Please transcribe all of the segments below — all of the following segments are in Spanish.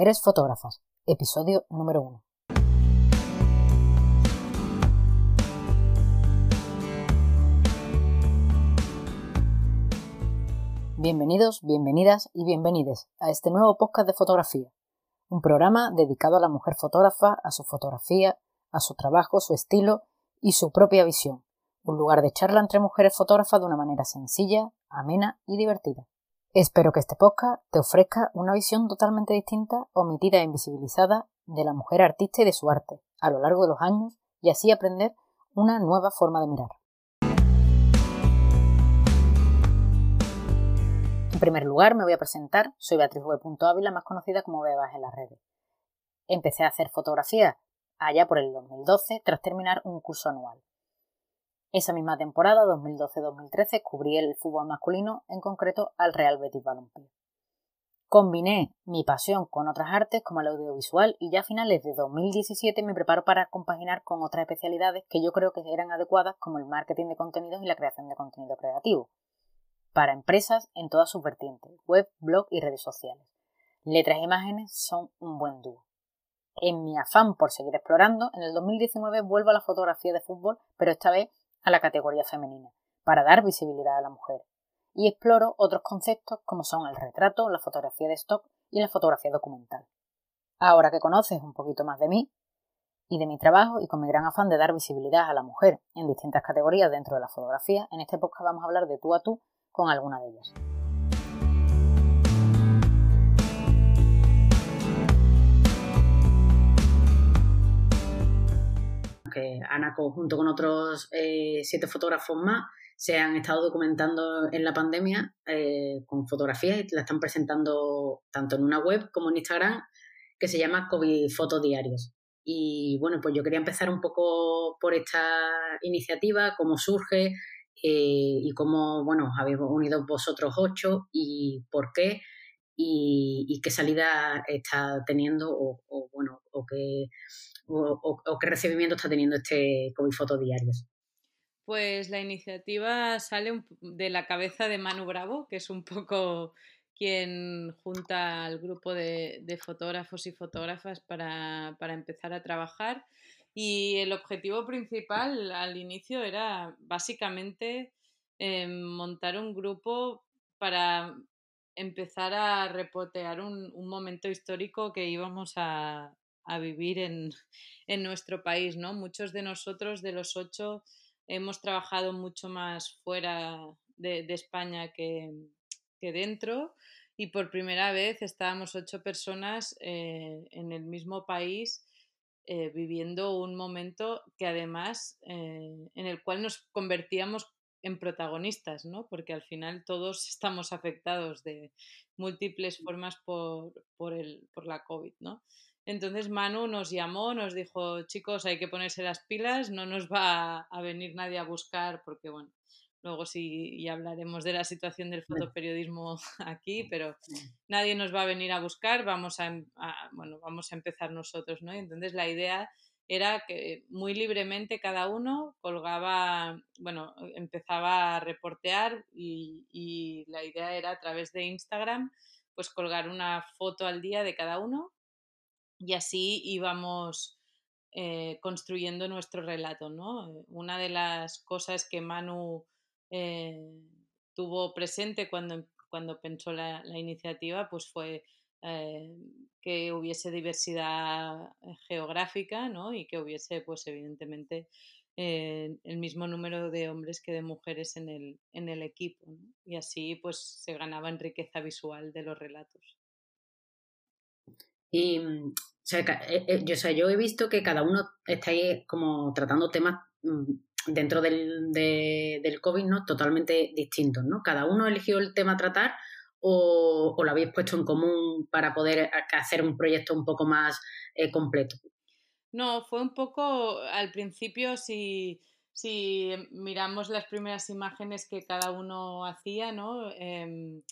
Mujeres Fotógrafas, episodio número 1. Bienvenidos, bienvenidas y bienvenides a este nuevo podcast de fotografía, un programa dedicado a la mujer fotógrafa, a su fotografía, a su trabajo, su estilo y su propia visión, un lugar de charla entre mujeres fotógrafas de una manera sencilla, amena y divertida. Espero que este podcast te ofrezca una visión totalmente distinta, omitida e invisibilizada de la mujer artista y de su arte a lo largo de los años y así aprender una nueva forma de mirar. En primer lugar, me voy a presentar. Soy Beatriz Ávila, más conocida como Bebas en las redes. Empecé a hacer fotografía allá por el 2012 tras terminar un curso anual. Esa misma temporada, 2012-2013, cubrí el fútbol masculino, en concreto al Real Betis Balompié. Combiné mi pasión con otras artes como el audiovisual y ya a finales de 2017 me preparo para compaginar con otras especialidades que yo creo que eran adecuadas como el marketing de contenidos y la creación de contenido creativo para empresas en todas sus vertientes, web, blog y redes sociales. Letras e imágenes son un buen dúo. En mi afán por seguir explorando, en el 2019 vuelvo a la fotografía de fútbol, pero esta vez a la categoría femenina, para dar visibilidad a la mujer. Y exploro otros conceptos como son el retrato, la fotografía de stock y la fotografía documental. Ahora que conoces un poquito más de mí y de mi trabajo y con mi gran afán de dar visibilidad a la mujer en distintas categorías dentro de la fotografía, en este podcast vamos a hablar de tú a tú con alguna de ellas. Que Ana, junto con otros eh, siete fotógrafos más, se han estado documentando en la pandemia eh, con fotografías y la están presentando tanto en una web como en Instagram que se llama COVID Fotos Diarios. Y bueno, pues yo quería empezar un poco por esta iniciativa, cómo surge eh, y cómo, bueno, habéis unido vosotros ocho y por qué y, qué salida está teniendo o, o bueno, o qué o, qué recibimiento está teniendo este COVID Foto Diarios? Pues la iniciativa sale de la cabeza de Manu Bravo, que es un poco quien junta al grupo de, fotógrafos y fotógrafas para, empezar a trabajar. Y el objetivo principal al inicio era básicamente eh, montar un grupo para empezar a repotear un, momento histórico que íbamos a, a vivir en, en, nuestro país, ¿no? Muchos de nosotros, de los ocho, hemos trabajado mucho más fuera de, España que, que, dentro y por primera vez estábamos ocho personas eh, en el mismo país eh, viviendo un momento que además eh, en el cual nos convertíamos en protagonistas, ¿no? Porque al final todos estamos afectados de múltiples formas por, por, el, por la COVID, ¿no? Entonces Manu nos llamó, nos dijo, chicos, hay que ponerse las pilas, no nos va a venir nadie a buscar, porque bueno, luego sí ya hablaremos de la situación del fotoperiodismo aquí, pero nadie nos va a venir a buscar, vamos a, em, bueno, vamos a empezar nosotros, ¿no? entonces la idea era que muy libremente cada uno colgaba, bueno, empezaba a reportear y, y la idea era a través de Instagram, pues colgar una foto al día de cada uno y así íbamos eh, construyendo nuestro relato. ¿no? Una de las cosas que Manu eh, tuvo presente cuando, cuando pensó la, iniciativa pues fue eh, que hubiese diversidad geográfica ¿no? y que hubiese pues evidentemente el mismo número de hombres que de mujeres en el, en el equipo y así pues se ganaba en riqueza visual de los relatos. Y mm, eh, eh, yo, yo he visto que cada uno está ahí como tratando temas mm, dentro del, del COVID, ¿no? Totalmente distintos, ¿no? Cada uno eligió el tema a tratar o, lo habéis puesto en común para poder hacer un proyecto un poco más eh, completo. No, fue un poco al principio si, si miramos las primeras imágenes que cada uno hacía, ¿no? Em,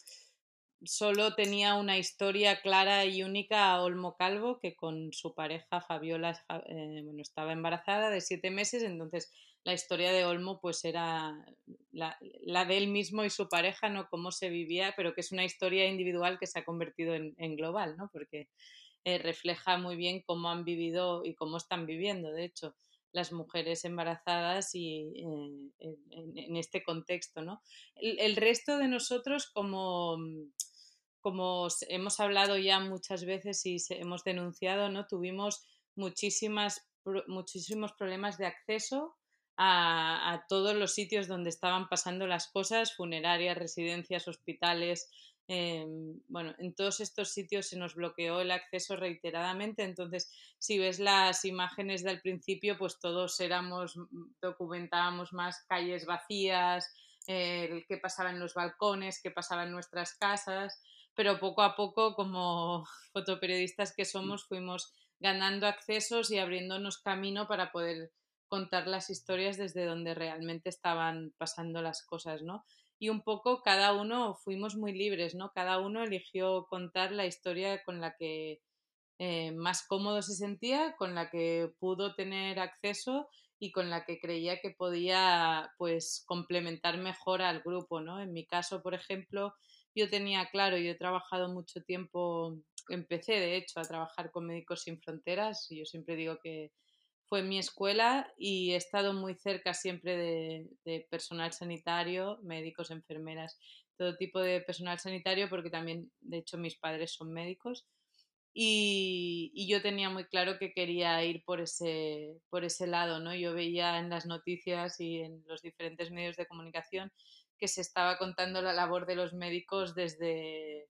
solo tenía una historia clara y única a Olmo Calvo, que con su pareja Fabiola eh, bueno, estaba embarazada de siete meses, entonces la historia de Olmo pues era la, de él mismo y su pareja, ¿no? Cómo se vivía, pero que es una historia individual que se ha convertido en, global, ¿no? Porque eh, refleja muy bien cómo han vivido y cómo están viviendo, de hecho, las mujeres embarazadas y eh, en, este contexto, ¿no? El, resto de nosotros, como, como hemos hablado ya muchas veces y hemos denunciado, ¿no? Tuvimos muchísimas, muchísimos problemas de acceso a, todos los sitios donde estaban pasando las cosas, funerarias, residencias, hospitales. Em, bueno, en todos estos sitios se nos bloqueó el acceso reiteradamente, entonces si ves las imágenes del principio, pues todos éramos, documentábamos más calles vacías, qué pasaba en los balcones, qué pasaba en nuestras casas, pero poco a poco, como fotoperiodistas que somos, fuimos ganando accesos y abriéndonos camino para poder contar las historias desde donde realmente estaban pasando las cosas, ¿no? Y un poco cada uno fuimos muy libres, ¿no? Cada uno eligió contar la historia con la que eh, más cómodo se sentía, con la que pudo tener acceso y con la que creía que podía pues complementar mejor al grupo, ¿no? En mi caso, por ejemplo, yo tenía claro, yo he trabajado mucho tiempo, empecé de hecho a trabajar con Médicos Sin Fronteras, y yo siempre digo que fue mi escuela y he estado muy cerca siempre de, personal sanitario, médicos, enfermeras, todo tipo de personal sanitario, porque también, de hecho, mis padres son médicos. Y, yo tenía muy claro que quería ir por ese, por ese lado, ¿no? Yo veía en las noticias y en los diferentes medios de comunicación que se estaba contando la labor de los médicos desde,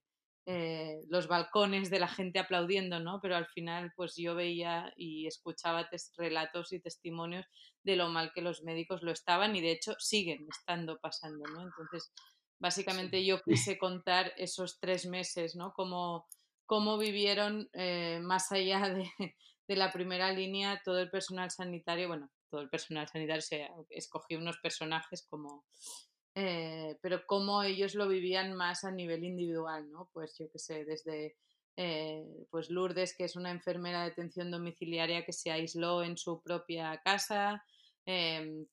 eh, los balcones de la gente aplaudiendo, ¿no? Pero al final, pues yo veía y escuchaba relatos y testimonios de lo mal que los médicos lo estaban y de hecho siguen estando pasando, ¿no? Entonces, básicamente yo quise contar esos tres meses, ¿no? Cómo, cómo vivieron eh, más allá de, de, la primera línea todo el personal sanitario, bueno, todo el personal sanitario, se escogió unos personajes como eh, pero cómo ellos lo vivían más a nivel individual, ¿no? Pues yo qué sé, desde eh, pues Lourdes, que es una enfermera de atención domiciliaria que se aisló en su propia casa, em,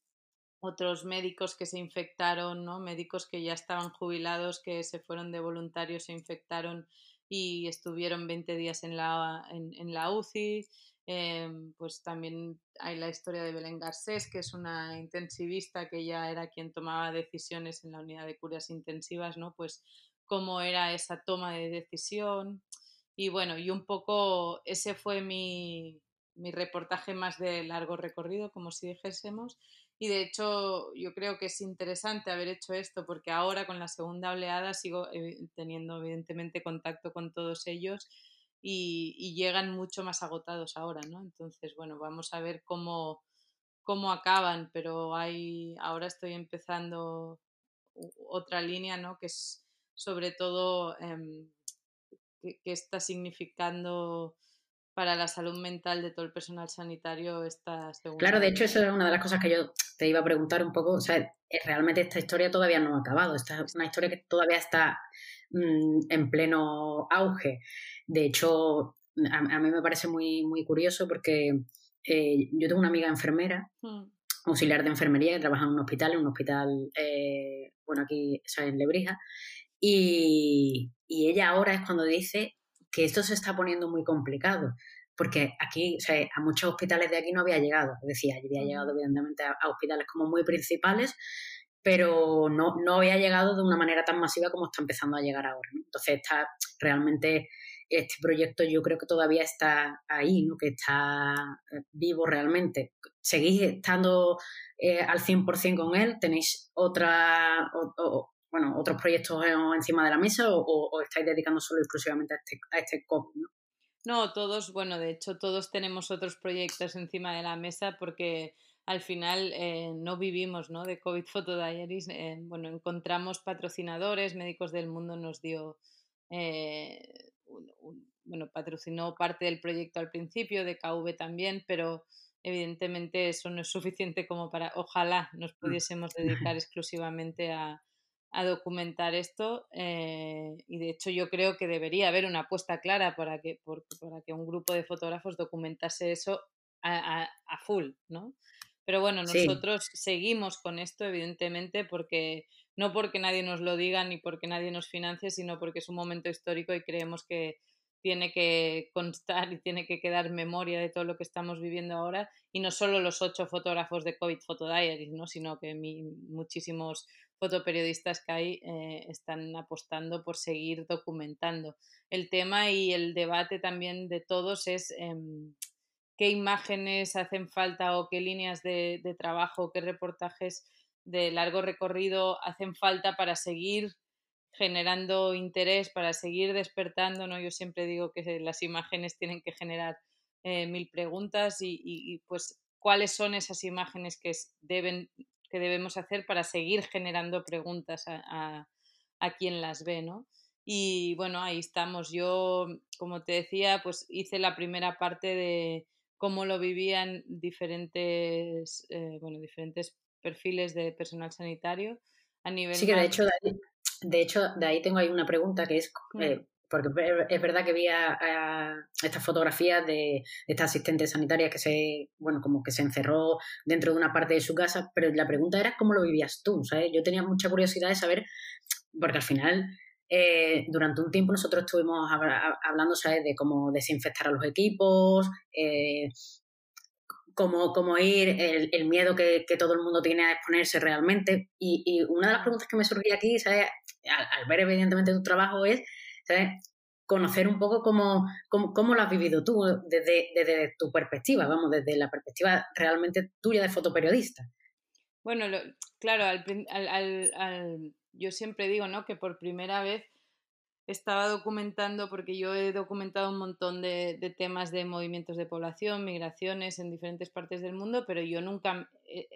otros médicos que se infectaron, ¿no? Médicos que ya estaban jubilados, que se fueron de voluntarios, se infectaron y estuvieron 20 días en la, en, en la UCI. Em, pues también hay la historia de Belén Garcés, que es una intensivista que ya era quien tomaba decisiones en la unidad de curas intensivas, ¿no? Pues cómo era esa toma de decisión. Y bueno, y un poco ese fue mi, mi reportaje más de largo recorrido, como si dijésemos. Y de hecho, yo creo que es interesante haber hecho esto porque ahora con la segunda oleada sigo eh, teniendo evidentemente contacto con todos ellos y, llegan mucho más agotados ahora, ¿no? Entonces, bueno, vamos a ver cómo, cómo acaban, pero hay, ahora estoy empezando otra línea, ¿no? Que es sobre todo em, qué, está significando para la salud mental de todo el personal sanitario esta segunda. Claro, de hecho, eso es una de las cosas que yo te iba a preguntar un poco. O sea, realmente esta historia todavía no ha acabado. Esta es una historia que todavía está mm, en pleno auge. De hecho, a, mí me parece muy, muy curioso porque eh, yo tengo una amiga enfermera, hmm. auxiliar de enfermería, que trabaja en un hospital, en un hospital, eh, bueno, aquí en Lebrija, y, ella ahora es cuando dice que esto se está poniendo muy complicado, porque aquí, o sea, a muchos hospitales de aquí no había llegado, decía, había hmm. llegado evidentemente a, hospitales como muy principales, pero no, no había llegado de una manera tan masiva como está empezando a llegar ahora. Entonces está realmente este proyecto yo creo que todavía está ahí, ¿no? que está eh, vivo realmente. ¿Seguís estando eh, al 100% con él? ¿Tenéis otra, bueno, otros proyectos encima de la mesa o, estáis dedicando solo exclusivamente a este, a este COVID? ¿no? No, todos, bueno, de hecho todos tenemos otros proyectos encima de la mesa porque al final eh, no vivimos ¿no? de COVID Photo Diaries. bueno, encontramos patrocinadores, Médicos del Mundo nos dio bueno, patrocinó parte del proyecto al principio, de KV también, pero evidentemente eso no es suficiente como para, ojalá nos mm. pudiésemos dedicar exclusivamente a, documentar esto eh, y de hecho yo creo que debería haber una apuesta clara para que, para que un grupo de fotógrafos documentase eso a, full, ¿no? Pero bueno, nosotros seguimos con esto, evidentemente, porque no porque nadie nos lo diga ni porque nadie nos financie, sino porque es un momento histórico y creemos que, tiene que constar y tiene que quedar memoria de todo lo que estamos viviendo ahora y no solo los ocho fotógrafos de COVID Photo Diaries, ¿no? sino que muchísimos fotoperiodistas que hay eh, están apostando por seguir documentando. El tema y el debate también de todos es em, qué imágenes hacen falta o qué líneas de, trabajo, qué reportajes de largo recorrido hacen falta para seguir generando interés para seguir despertando, ¿no? Yo siempre digo que las imágenes tienen que generar eh, mil preguntas y, pues cuáles son esas imágenes que deben que debemos hacer para seguir generando preguntas a, a, quien las ve, ¿no? Y bueno, ahí estamos. Yo, como te decía, pues hice la primera parte de cómo lo vivían diferentes, eh, bueno, diferentes perfiles de personal sanitario a nivel. Sí, que de hecho, de hecho, de ahí tengo ahí una pregunta que es, eh, porque es verdad que vi estas fotografías de esta asistente sanitaria que se, bueno, como que se encerró dentro de una parte de su casa, pero la pregunta era cómo lo vivías tú, ¿sabes? Yo tenía mucha curiosidad de saber, porque al final, eh, durante un tiempo nosotros estuvimos hablando, ¿sabes? De cómo desinfectar a los equipos, eh, cómo, cómo, ir, el, miedo que, todo el mundo tiene a exponerse realmente. Y, y, una de las preguntas que me surgía aquí, ¿sabes? al, ver evidentemente tu trabajo es conocer un poco cómo, cómo, lo has vivido tú desde, desde, tu perspectiva, vamos, desde la perspectiva realmente tuya de fotoperiodista. Bueno, claro, al, yo siempre digo ¿no? que por primera vez estaba documentando, porque yo he documentado un montón de, de, temas de movimientos de población, migraciones en diferentes partes del mundo, pero yo nunca, eh,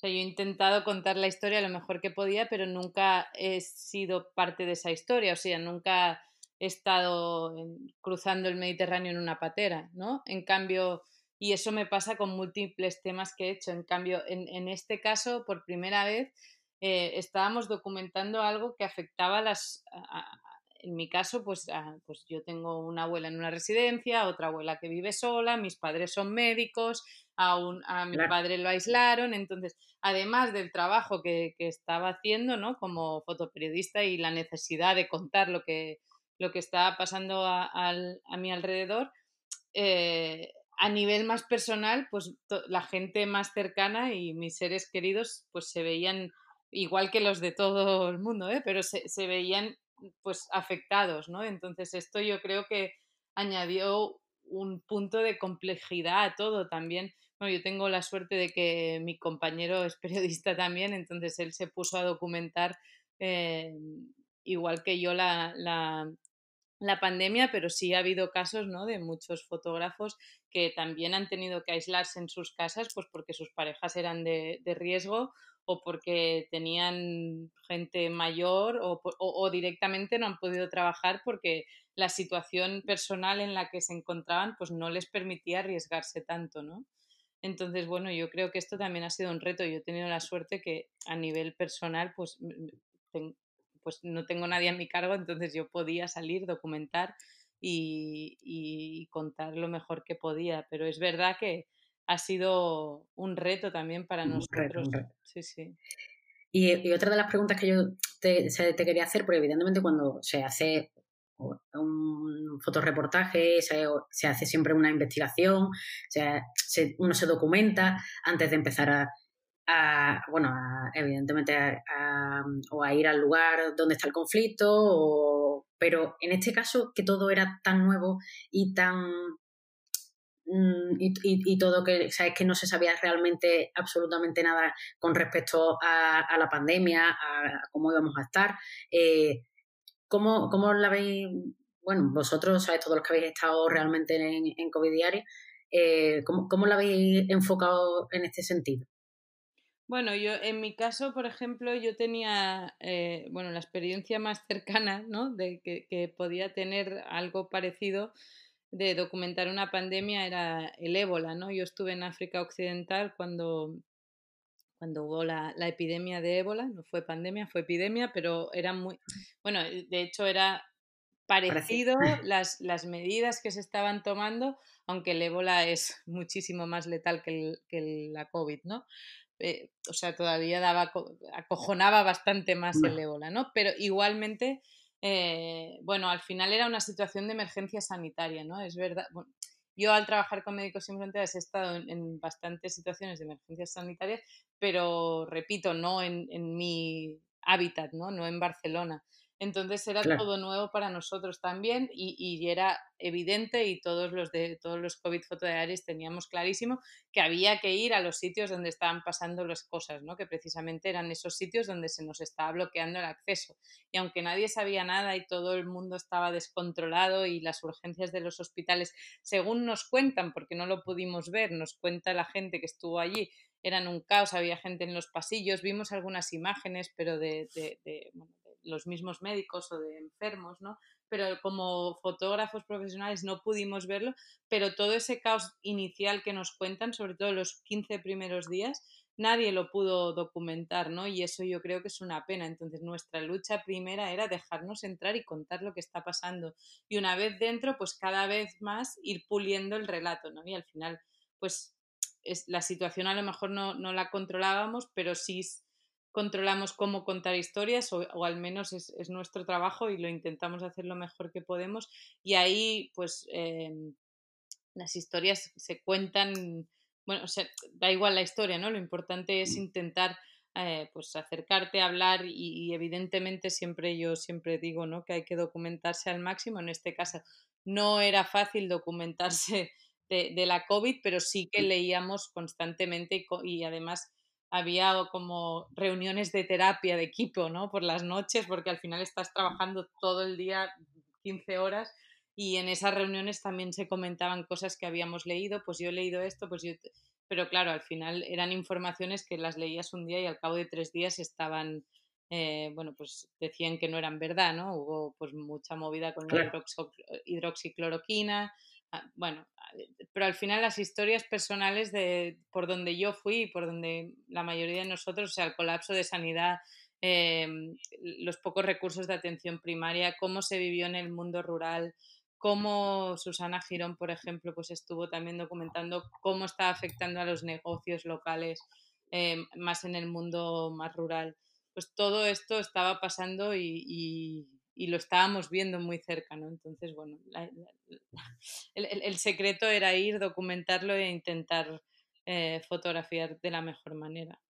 o sea, yo he intentado contar la historia lo mejor que podía, pero nunca he sido parte de esa historia, o sea, nunca he estado cruzando el Mediterráneo en una patera, ¿no? En cambio, y eso me pasa con múltiples temas que he hecho, en cambio, en, este caso, por primera vez, eh, estábamos documentando algo que afectaba a las, en mi caso, pues, pues yo tengo una abuela en una residencia, otra abuela que vive sola, mis padres son médicos, a, a mi padre lo aislaron, entonces, además del trabajo que, estaba haciendo, ¿no? Como fotoperiodista y la necesidad de contar lo que, lo que estaba pasando a, mi alrededor, eh, a nivel más personal, pues la gente más cercana y mis seres queridos, pues se veían igual que los de todo el mundo, ¿eh? pero se, se veían pues afectados, ¿no? Entonces esto yo creo que añadió un punto de complejidad a todo también. Bueno, yo tengo la suerte de que mi compañero es periodista también, entonces él se puso a documentar eh, igual que yo la, la, la, pandemia, pero sí ha habido casos ¿no? de muchos fotógrafos que también han tenido que aislarse en sus casas pues porque sus parejas eran de, de riesgo o porque tenían gente mayor o, directamente no han podido trabajar porque la situación personal en la que se encontraban pues no les permitía arriesgarse tanto, ¿no? Entonces, bueno, yo creo que esto también ha sido un reto. Yo he tenido la suerte que a nivel personal pues, pues no tengo nadie a mi cargo, entonces yo podía salir, documentar y, y contar lo mejor que podía. Pero es verdad que, ha sido un reto también para nosotros. Sí, sí. Y, otra de las preguntas que yo te, quería hacer, porque evidentemente cuando se hace un fotoreportaje, se, se hace siempre una investigación, se, uno se documenta antes de empezar a, bueno, evidentemente a, o a ir al lugar donde está el conflicto, pero en este caso que todo era tan nuevo y tan Mm, y, todo que, sabes que no se sabía realmente absolutamente nada con respecto a, la pandemia, a, cómo íbamos a estar. Eh, ¿cómo, ¿Cómo la veis? Bueno, vosotros, sabéis, todos los que habéis estado realmente en, COVID Diario, eh, ¿cómo, ¿cómo la habéis enfocado en este sentido? Bueno, yo en mi caso, por ejemplo, yo tenía, eh, bueno, la experiencia más cercana, ¿no? De que podía tener algo parecido de documentar una pandemia era el ébola, ¿no? Yo estuve en África Occidental cuando, cuando hubo la, epidemia de ébola, no fue pandemia, fue epidemia, pero era muy, bueno, de hecho era parecido las, las medidas que se estaban tomando, aunque el ébola es muchísimo más letal que, la COVID, ¿no? Eh, o sea, todavía daba, acojonaba bastante más el ébola, ¿no? Pero igualmente eh, bueno, al final era una situación de emergencia sanitaria, ¿no? Es verdad. yo al trabajar con Médicos Sin Fronteras he estado en, bastantes situaciones de emergencias sanitarias, pero repito, no en, en mi hábitat, ¿no? No en Barcelona. Entonces era todo nuevo para nosotros también y, era evidente y todos los de todos los COVID fotodiarios teníamos clarísimo que había que ir a los sitios donde estaban pasando las cosas, ¿no? que precisamente eran esos sitios donde se nos estaba bloqueando el acceso. Y aunque nadie sabía nada y todo el mundo estaba descontrolado y las urgencias de los hospitales, según nos cuentan, porque no lo pudimos ver, nos cuenta la gente que estuvo allí, eran un caos, había gente en los pasillos, vimos algunas imágenes, pero de, los mismos médicos o de enfermos, ¿no? Pero como fotógrafos profesionales no pudimos verlo, pero todo ese caos inicial que nos cuentan, sobre todo los 15 primeros días, nadie lo pudo documentar, ¿no? Y eso yo creo que es una pena. Entonces, nuestra lucha primera era dejarnos entrar y contar lo que está pasando. Y una vez dentro, pues cada vez más ir puliendo el relato, ¿no? Y al final, pues es, la situación a lo mejor no, no la controlábamos, pero sí controlamos cómo contar historias o, al menos es, nuestro trabajo y lo intentamos hacer lo mejor que podemos y ahí pues em, las historias se cuentan, bueno, da igual la historia, ¿no? Lo importante es intentar eh, pues acercarte a hablar y, evidentemente siempre yo siempre digo, ¿no? Que hay que documentarse al máximo, en este caso no era fácil documentarse de, de la COVID, pero sí que leíamos constantemente y además había como reuniones de terapia de equipo, ¿no? Por las noches, porque al final estás trabajando todo el día 15 horas y en esas reuniones también se comentaban cosas que habíamos leído, pues yo he leído esto, pues yo... Pero claro, al final eran informaciones que las leías un día y al cabo de tres días estaban, eh, bueno, pues decían que no eran verdad, ¿no? Hubo pues mucha movida con la hidroxicloroquina, bueno, pero al final las historias personales de por donde yo fui y por donde la mayoría de nosotros, o sea, el colapso de sanidad, em, los pocos recursos de atención primaria, cómo se vivió en el mundo rural, cómo Susana Girón, por ejemplo, pues estuvo también documentando cómo está afectando a los negocios locales, em, más en el mundo más rural. Pues todo esto estaba pasando y y lo estábamos viendo muy cerca, ¿no? Entonces, bueno, el, secreto era ir, documentarlo e intentar eh, fotografiar de la mejor manera.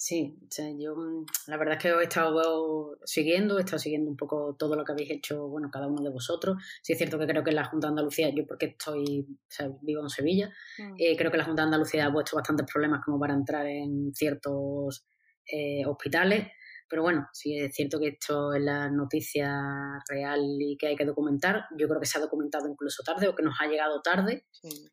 Sí, yo mm, la verdad es que os he estado siguiendo, he estado siguiendo un poco todo lo que habéis hecho, bueno, cada uno de vosotros. Sí es cierto que creo que la Junta de Andalucía, yo porque estoy, vivo en Sevilla, mm. eh, creo que la Junta de Andalucía ha puesto bastantes problemas como para entrar en ciertos eh, hospitales. Pero bueno, sí es cierto que esto es la noticia real y que hay que documentar. Yo creo que se ha documentado incluso tarde o que nos ha llegado tarde,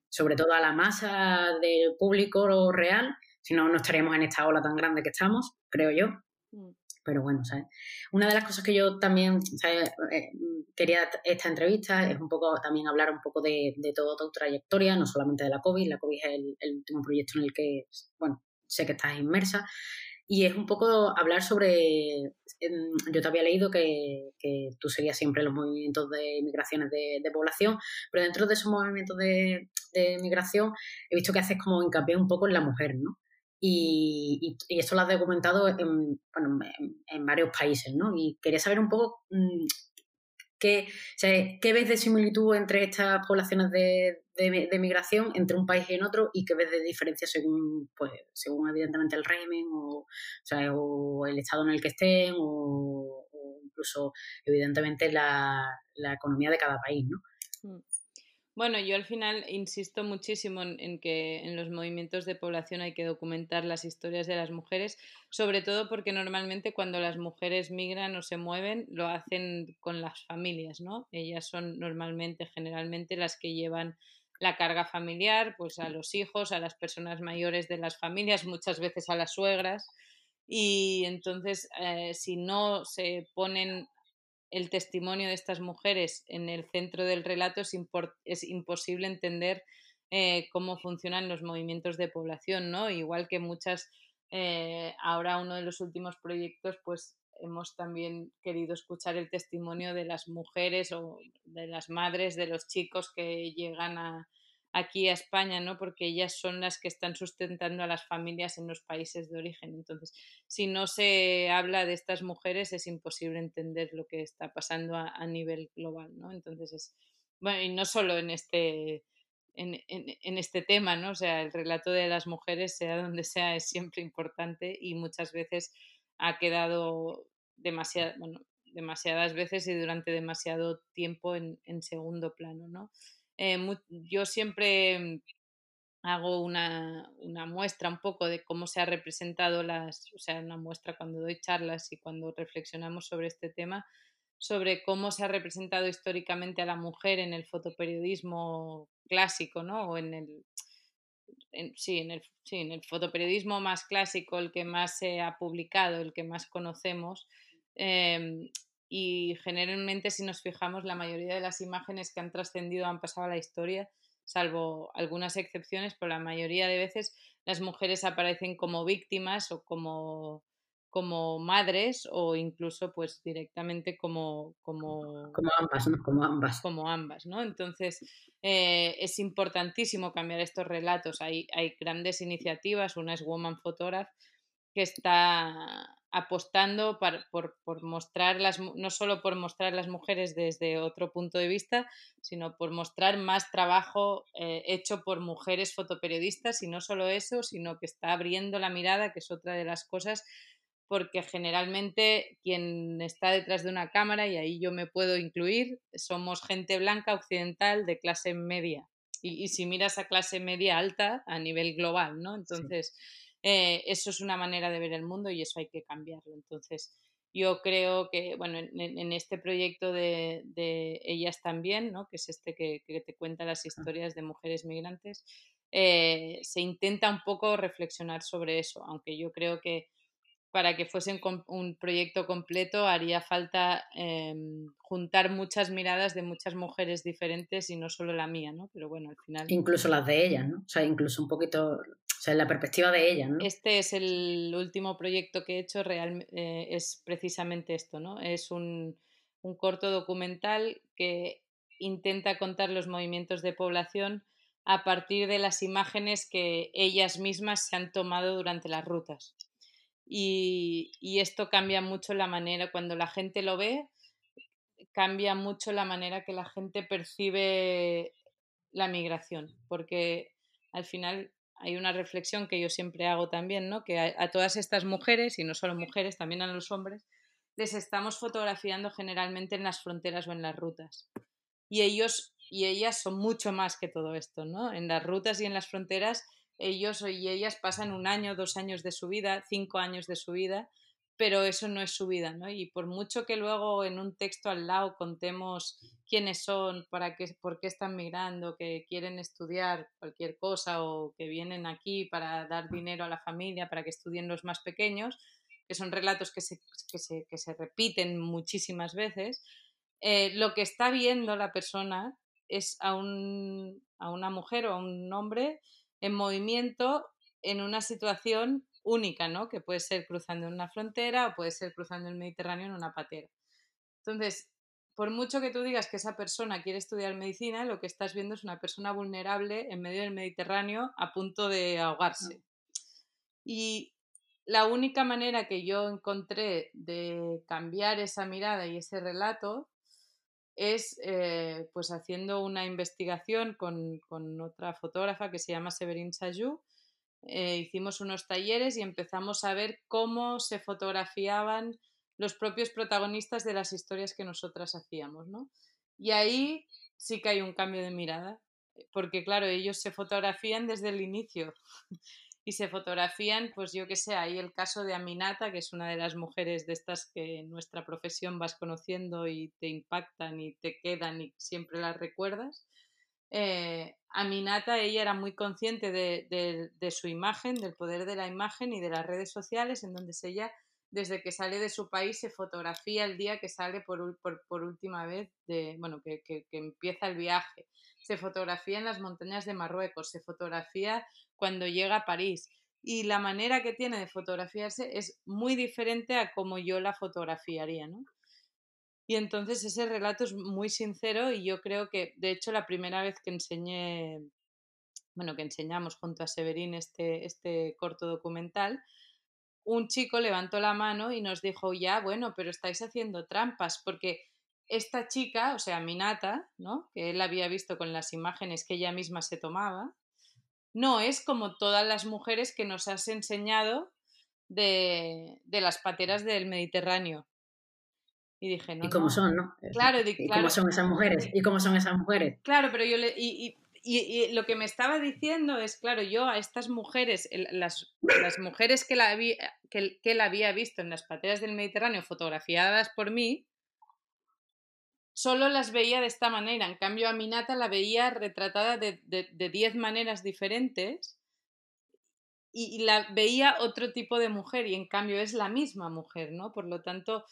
sobre todo a la masa del público real. Si no, no estaríamos en esta ola tan grande que estamos, creo yo. Mm. Pero bueno, ¿sabes? Una de las cosas que yo también eh, quería esta entrevista es un poco también hablar un poco de, de toda tu trayectoria, no solamente de la COVID. La COVID es el, el último proyecto en el que, bueno, sé que estás inmersa, y es un poco hablar sobre, yo te había leído que, que tú seguías siempre los movimientos de migraciones de, población, pero dentro de esos movimientos de, migración he visto que haces como hincapié un poco en la mujer, ¿no? Y, y, esto lo has documentado en, bueno, en, varios países, ¿no? Y quería saber un poco mm, qué, qué ves de similitud entre estas poblaciones de, de, migración entre un país y en otro y que ves de diferencia según, pues, según evidentemente el régimen o, o, el estado en el que estén o, incluso evidentemente la, la, economía de cada país, ¿no? Bueno, yo al final insisto muchísimo en, que en los movimientos de población hay que documentar las historias de las mujeres, sobre todo porque normalmente cuando las mujeres migran o se mueven lo hacen con las familias, ¿no? Ellas son normalmente, generalmente, las que llevan la carga familiar, pues a los hijos, a las personas mayores de las familias, muchas veces a las suegras. Y entonces, eh, si no se ponen el testimonio de estas mujeres en el centro del relato, es, imposible entender eh, cómo funcionan los movimientos de población, ¿no? Igual que muchas, eh, ahora uno de los últimos proyectos, pues hemos también querido escuchar el testimonio de las mujeres o de las madres de los chicos que llegan a, aquí a España, ¿no? Porque ellas son las que están sustentando a las familias en los países de origen. Entonces, si no se habla de estas mujeres, es imposible entender lo que está pasando a, nivel global, ¿no? Entonces, es, bueno, y no solo en este, en, en, este tema, ¿no? O sea, el relato de las mujeres, sea donde sea, es siempre importante y muchas veces ha quedado demasiado, demasiadas veces y durante demasiado tiempo en, en segundo plano, ¿no? Eh, yo siempre hago una, una, muestra un poco de cómo se ha representado las, o sea, una muestra cuando doy charlas y cuando reflexionamos sobre este tema, sobre cómo se ha representado históricamente a la mujer en el fotoperiodismo clásico, ¿no? O en el, sí, en el, sí, en el fotoperiodismo más clásico, el que más se ha publicado, el que más conocemos. Em, y generalmente si nos fijamos la mayoría de las imágenes que han trascendido han pasado a la historia, salvo algunas excepciones, pero la mayoría de veces las mujeres aparecen como víctimas o como, como madres o incluso pues directamente como como, como ambas, ¿no? Como ambas. Como ambas, ¿no? Entonces eh, es importantísimo cambiar estos relatos. Hay, hay grandes iniciativas, una es Woman Photograph, que está apostando por, por, mostrar las, no solo por mostrar las mujeres desde otro punto de vista, sino por mostrar más trabajo eh, hecho por mujeres fotoperiodistas y no solo eso, sino que está abriendo la mirada, que es otra de las cosas, porque generalmente quien está detrás de una cámara, y ahí yo me puedo incluir, somos gente blanca occidental de clase media. Y, si miras a clase media alta a nivel global, ¿no? Entonces... Eh, eso es una manera de ver el mundo y eso hay que cambiarlo. Entonces, yo creo que, bueno, en, este proyecto de, Ellas también, ¿no? que es este que, te cuenta las historias de mujeres migrantes, eh, se intenta un poco reflexionar sobre eso, aunque yo creo que para que fuese un proyecto completo haría falta em, juntar muchas miradas de muchas mujeres diferentes y no solo la mía, ¿no? Pero bueno, al final... Incluso las de ellas, ¿no? O sea, incluso un poquito sea, la perspectiva de ella, ¿no? Este es el último proyecto que he hecho, eh, es precisamente esto, ¿no? Es un, un, corto documental que intenta contar los movimientos de población a partir de las imágenes que ellas mismas se han tomado durante las rutas. Y, y esto cambia mucho la manera, cuando la gente lo ve, cambia mucho la manera que la gente percibe la migración, porque al final hay una reflexión que yo siempre hago también, ¿no? Que a, todas estas mujeres, y no solo mujeres, también a los hombres, les estamos fotografiando generalmente en las fronteras o en las rutas. Y ellos y ellas son mucho más que todo esto, ¿no? En las rutas y en las fronteras, ellos y ellas pasan un año, dos años de su vida, cinco años de su vida, pero eso no es su vida, ¿no? Y por mucho que luego en un texto al lado contemos quiénes son, para qué, por qué están migrando, que quieren estudiar cualquier cosa o que vienen aquí para dar dinero a la familia, para que estudien los más pequeños, que son relatos que se, que se, repiten muchísimas veces, eh, lo que está viendo la persona es a, un, a una mujer o a un hombre en movimiento en una situación única, ¿no? Que puede ser cruzando una frontera o puede ser cruzando el Mediterráneo en una patera. Entonces, por mucho que tú digas que esa persona quiere estudiar medicina, lo que estás viendo es una persona vulnerable en medio del Mediterráneo a punto de ahogarse. Y la única manera que yo encontré de cambiar esa mirada y ese relato es eh, pues haciendo una investigación con, con, otra fotógrafa que se llama Severin Sayou eh, hicimos unos talleres y empezamos a ver cómo se fotografiaban los propios protagonistas de las historias que nosotras hacíamos, ¿no? Y ahí sí que hay un cambio de mirada, porque claro, ellos se fotografían desde el inicio y se fotografían, pues yo que sé, ahí el caso de Aminata, que es una de las mujeres de estas que en nuestra profesión vas conociendo y te impactan y te quedan y siempre las recuerdas. Eh, Aminata, ella era muy consciente de, su imagen, del poder de la imagen y de las redes sociales, en donde ella, desde que sale de su país, se fotografía el día que sale por, última vez, de, bueno, que, empieza el viaje. Se fotografía en las montañas de Marruecos, se fotografía cuando llega a París. Y la manera que tiene de fotografiarse es muy diferente a como yo la fotografiaría, ¿no? Y entonces ese relato es muy sincero y yo creo que, de hecho, la primera vez que enseñé bueno, que enseñamos junto a Severín este, este corto documental, un chico levantó la mano y nos dijo, ya, bueno, pero estáis haciendo trampas, porque esta chica, o sea, Minata, ¿no? que él había visto con las imágenes que ella misma se tomaba, no es como todas las mujeres que nos has enseñado de, de las pateras del Mediterráneo. Y dije, no. ¿Y cómo son, no? Claro, ¿Y cómo son esas mujeres? ¿Y cómo son esas mujeres? Claro, pero yo le. Y, y, lo que me estaba diciendo es, claro, yo a estas mujeres, las, las mujeres que, la había, que, que la había visto en las pateras del Mediterráneo fotografiadas por mí, solo las veía de esta manera. En cambio, a Minata la veía retratada de, de, diez maneras diferentes y, la veía otro tipo de mujer y en cambio es la misma mujer, ¿no? Por lo tanto,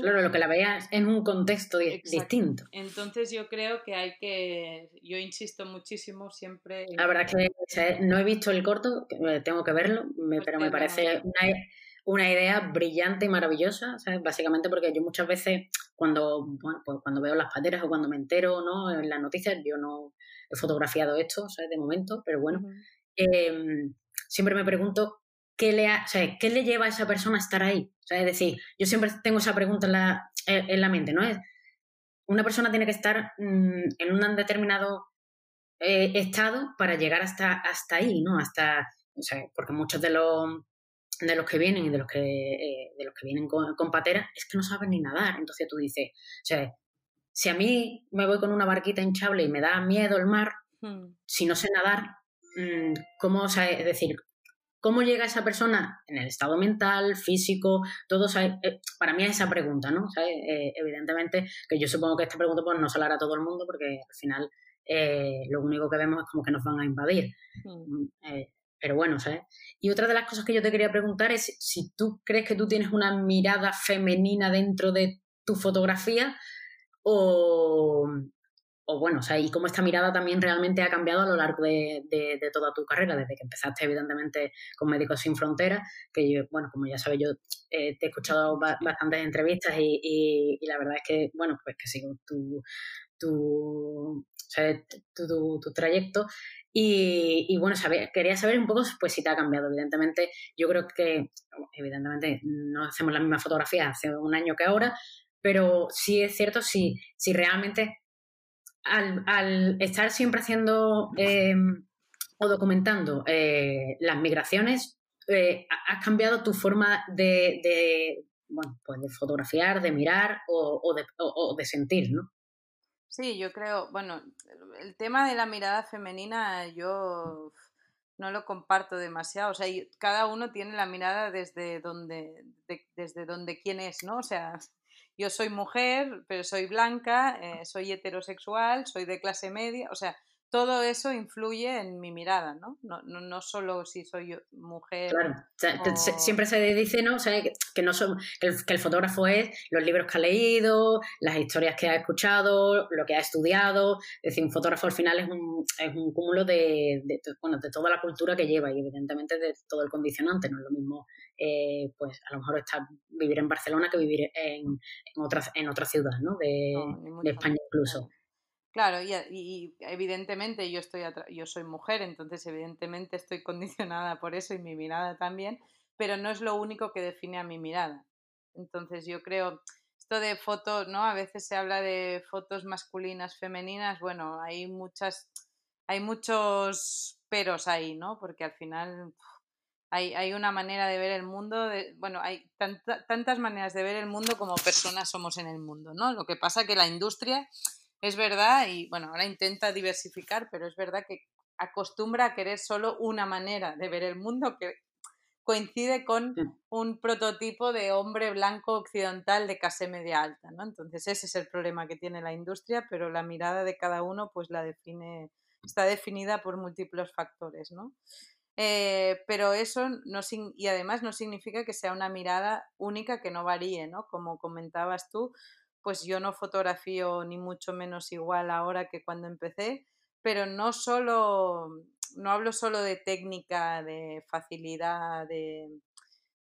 Claro, lo que la veías en un contexto distinto. Entonces yo creo que hay que, yo insisto muchísimo siempre... La verdad es que no he visto el corto, eh, tengo que verlo, pues pero me parece una, idea brillante y maravillosa, básicamente porque yo muchas veces cuando, bueno, pues cuando veo las pateras o cuando me entero ¿no? en las noticias, yo no he fotografiado esto ¿sabes? de momento, pero bueno, em, siempre me pregunto qué le, o sea, qué le lleva a esa persona a estar ahí es decir, yo siempre tengo esa pregunta en la, en la mente, ¿no? Es, una persona tiene que estar mm, en un determinado eh, estado para llegar hasta, hasta ahí, ¿no? Hasta, o sea, porque muchos de los, de los que vienen y de los que, eh, de los que vienen con, con patera es que no saben ni nadar. Entonces tú dices, o sea, si a mí me voy con una barquita hinchable y me da miedo el mar, hmm. si no sé nadar, mm, ¿cómo, o sea, es decir, ¿Cómo llega esa persona en el estado mental, físico, todo? Eh, para mí es esa pregunta, ¿no? Eh, evidentemente, que yo supongo que esta pregunta pues, no se la hará a todo el mundo porque al final eh, lo único que vemos es como que nos van a invadir. Mm. pero bueno, ¿sabes? Y otra de las cosas que yo te quería preguntar es si tú crees que tú tienes una mirada femenina dentro de tu fotografía o, o bueno, o sea, y cómo esta mirada también realmente ha cambiado a lo largo de, toda tu carrera, desde que empezaste evidentemente con Médicos Sin Fronteras, que yo, bueno, como ya sabes, yo eh, te he escuchado bastantes entrevistas y, la verdad es que, bueno, pues que sigo tu, tu, tu, trayecto. Y, bueno, quería saber un poco pues, si te ha cambiado. Evidentemente, yo creo que, evidentemente, no hacemos la misma fotografía hace un año que ahora, pero sí es cierto si, si realmente al, estar siempre haciendo em, o documentando eh, las migraciones, eh, has cambiado tu forma de, bueno, pues de fotografiar, de mirar o, de, sentir, ¿no? Sí, yo creo, bueno, el tema de la mirada femenina yo no lo comparto demasiado, o sea, cada uno tiene la mirada desde donde, desde donde quién es, ¿no? O sea, yo soy mujer, pero soy blanca, eh, soy heterosexual, soy de clase media, o sea, todo eso influye en mi mirada, ¿no? No, no, no solo si soy mujer. Claro, siempre se dice, ¿no? O sea, que, no son, que el, fotógrafo es los libros que ha leído, las historias que ha escuchado, lo que ha estudiado. Es decir, un fotógrafo al final es un, es un cúmulo de, de, bueno, de toda la cultura que lleva y evidentemente de todo el condicionante. No es lo mismo, eh, pues a lo mejor estar, vivir en Barcelona que vivir en, en, otra, en otra ciudad, ¿no? De, de España incluso. Claro, y, evidentemente yo, estoy yo soy mujer, entonces evidentemente estoy condicionada por eso y mi mirada también, pero no es lo único que define a mi mirada. Entonces yo creo, esto de fotos, ¿no? A veces se habla de fotos masculinas, femeninas, bueno, hay muchas, hay muchos peros ahí, ¿no? Porque al final hay, hay una manera de ver el mundo, de, bueno, hay tantas maneras de ver el mundo como personas somos en el mundo, ¿no? Lo que pasa que la industria es verdad, y bueno, ahora intenta diversificar, pero es verdad que acostumbra a querer solo una manera de ver el mundo que coincide con un prototipo de hombre blanco occidental de clase media alta, ¿no? Entonces ese es el problema que tiene la industria, pero la mirada de cada uno pues la define, está definida por múltiples factores, ¿no? Eh, pero eso no y además no significa que sea una mirada única que no varíe, ¿no? Como comentabas tú, pues yo no fotografío ni mucho menos igual ahora que cuando empecé, pero no solo, no hablo solo de técnica, de facilidad, de,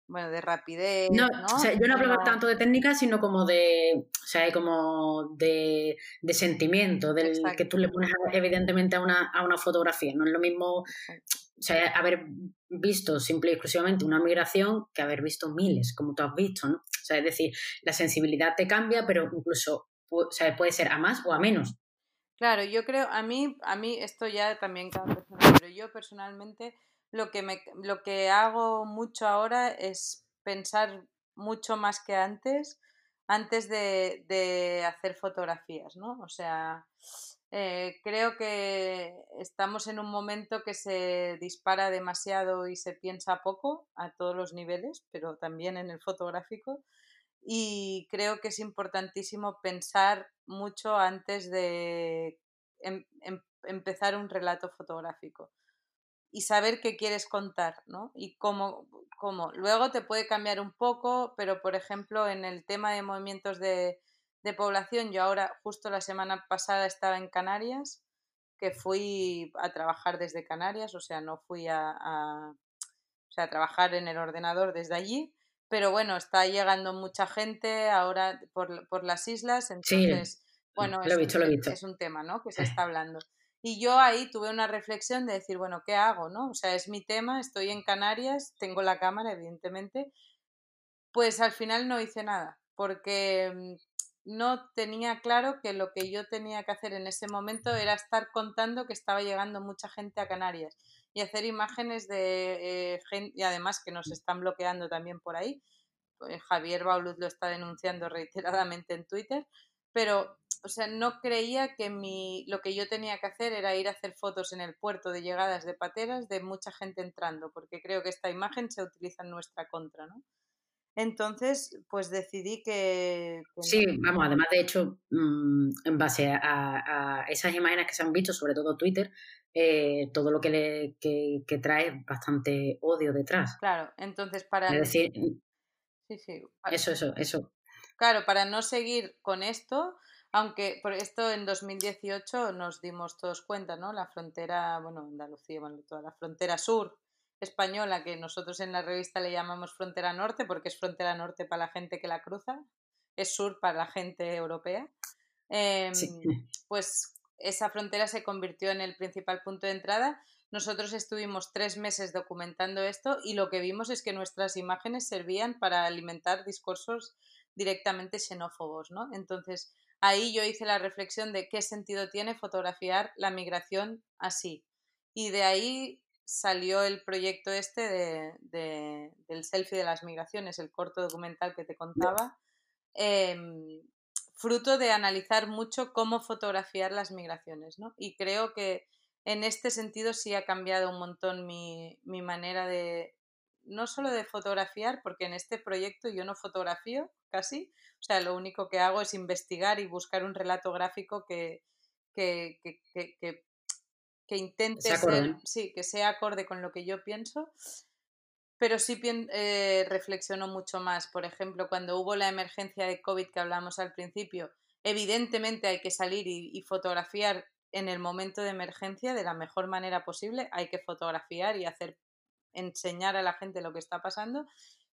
bueno, de rapidez. No, ¿no? O sea, yo no hablo tanto de técnica, sino como de, o sea, como de, de sentimiento, del que tú le pones evidentemente a una, a una fotografía. No es lo mismo, o sea, haber visto simple y exclusivamente una migración que haber visto miles, como tú has visto, ¿no? O sea, es decir, la sensibilidad te cambia, pero incluso o sea, puede ser a más o a menos. Claro, yo creo, a mí, a mí esto ya también cada persona, pero yo personalmente lo que, me, lo que hago mucho ahora es pensar mucho más que antes, antes de, de hacer fotografías, ¿no? O sea, eh, creo que estamos en un momento que se dispara demasiado y se piensa poco a todos los niveles, pero también en el fotográfico. Y creo que es importantísimo pensar mucho antes de em, em, empezar un relato fotográfico y saber qué quieres contar, ¿no? Y cómo, cómo. Luego te puede cambiar un poco, pero por ejemplo, en el tema de movimientos de, población, yo ahora, justo la semana pasada, estaba en Canarias, que fui a trabajar desde Canarias, o sea, no fui a, a, o sea, a trabajar en el ordenador desde allí, pero bueno, está llegando mucha gente ahora por, por las islas, entonces, bueno, es, un tema, ¿no? Que se está hablando. Y yo ahí tuve una reflexión de decir, bueno, ¿qué hago? ¿no? O sea, es mi tema, estoy en Canarias, tengo la cámara, evidentemente. Pues al final no hice nada, porque mm, no tenía claro que lo que yo tenía que hacer en ese momento era estar contando que estaba llegando mucha gente a Canarias y hacer imágenes de eh, gente, y además que nos están bloqueando también por ahí. Pues Javier Bauluz lo está denunciando reiteradamente en Twitter, pero o sea, no creía que mi, lo que yo tenía que hacer era ir a hacer fotos en el puerto de llegadas de pateras de mucha gente entrando, porque creo que esta imagen se utiliza en nuestra contra, ¿no? Entonces, pues decidí que... sí, vamos, además de hecho, mm, en base a, esas imágenes que se han visto, sobre todo Twitter, eh, todo lo que, le, que, trae bastante odio detrás. Claro, entonces para... Es decir, sí, sí. Eso, eso, eso. Claro, para no seguir con esto, aunque por esto en 2018 nos dimos todos cuenta, ¿no? La frontera, bueno, Andalucía, bueno, toda la frontera sur española, que nosotros en la revista le llamamos frontera norte, porque es frontera norte para la gente que la cruza, es sur para la gente europea. Em, pues esa frontera se convirtió en el principal punto de entrada. Nosotros estuvimos tres meses documentando esto y lo que vimos es que nuestras imágenes servían para alimentar discursos directamente xenófobos, ¿no? Entonces, ahí yo hice la reflexión de qué sentido tiene fotografiar la migración así. Y de ahí salió el proyecto este de, del selfie de las migraciones, el corto documental que te contaba, em, fruto de analizar mucho cómo fotografiar las migraciones. ¿no? Y creo que en este sentido sí ha cambiado un montón mi, mi manera de, no solo de fotografiar, porque en este proyecto yo no fotografío casi, o sea, lo único que hago es investigar y buscar un relato gráfico que, que, que, que, que intente ser, sí, que sea acorde con lo que yo pienso, pero sí eh, reflexiono mucho más. Por ejemplo, cuando hubo la emergencia de COVID que hablamos al principio, evidentemente hay que salir y, y fotografiar en el momento de emergencia de la mejor manera posible, hay que fotografiar y hacer enseñar a la gente lo que está pasando,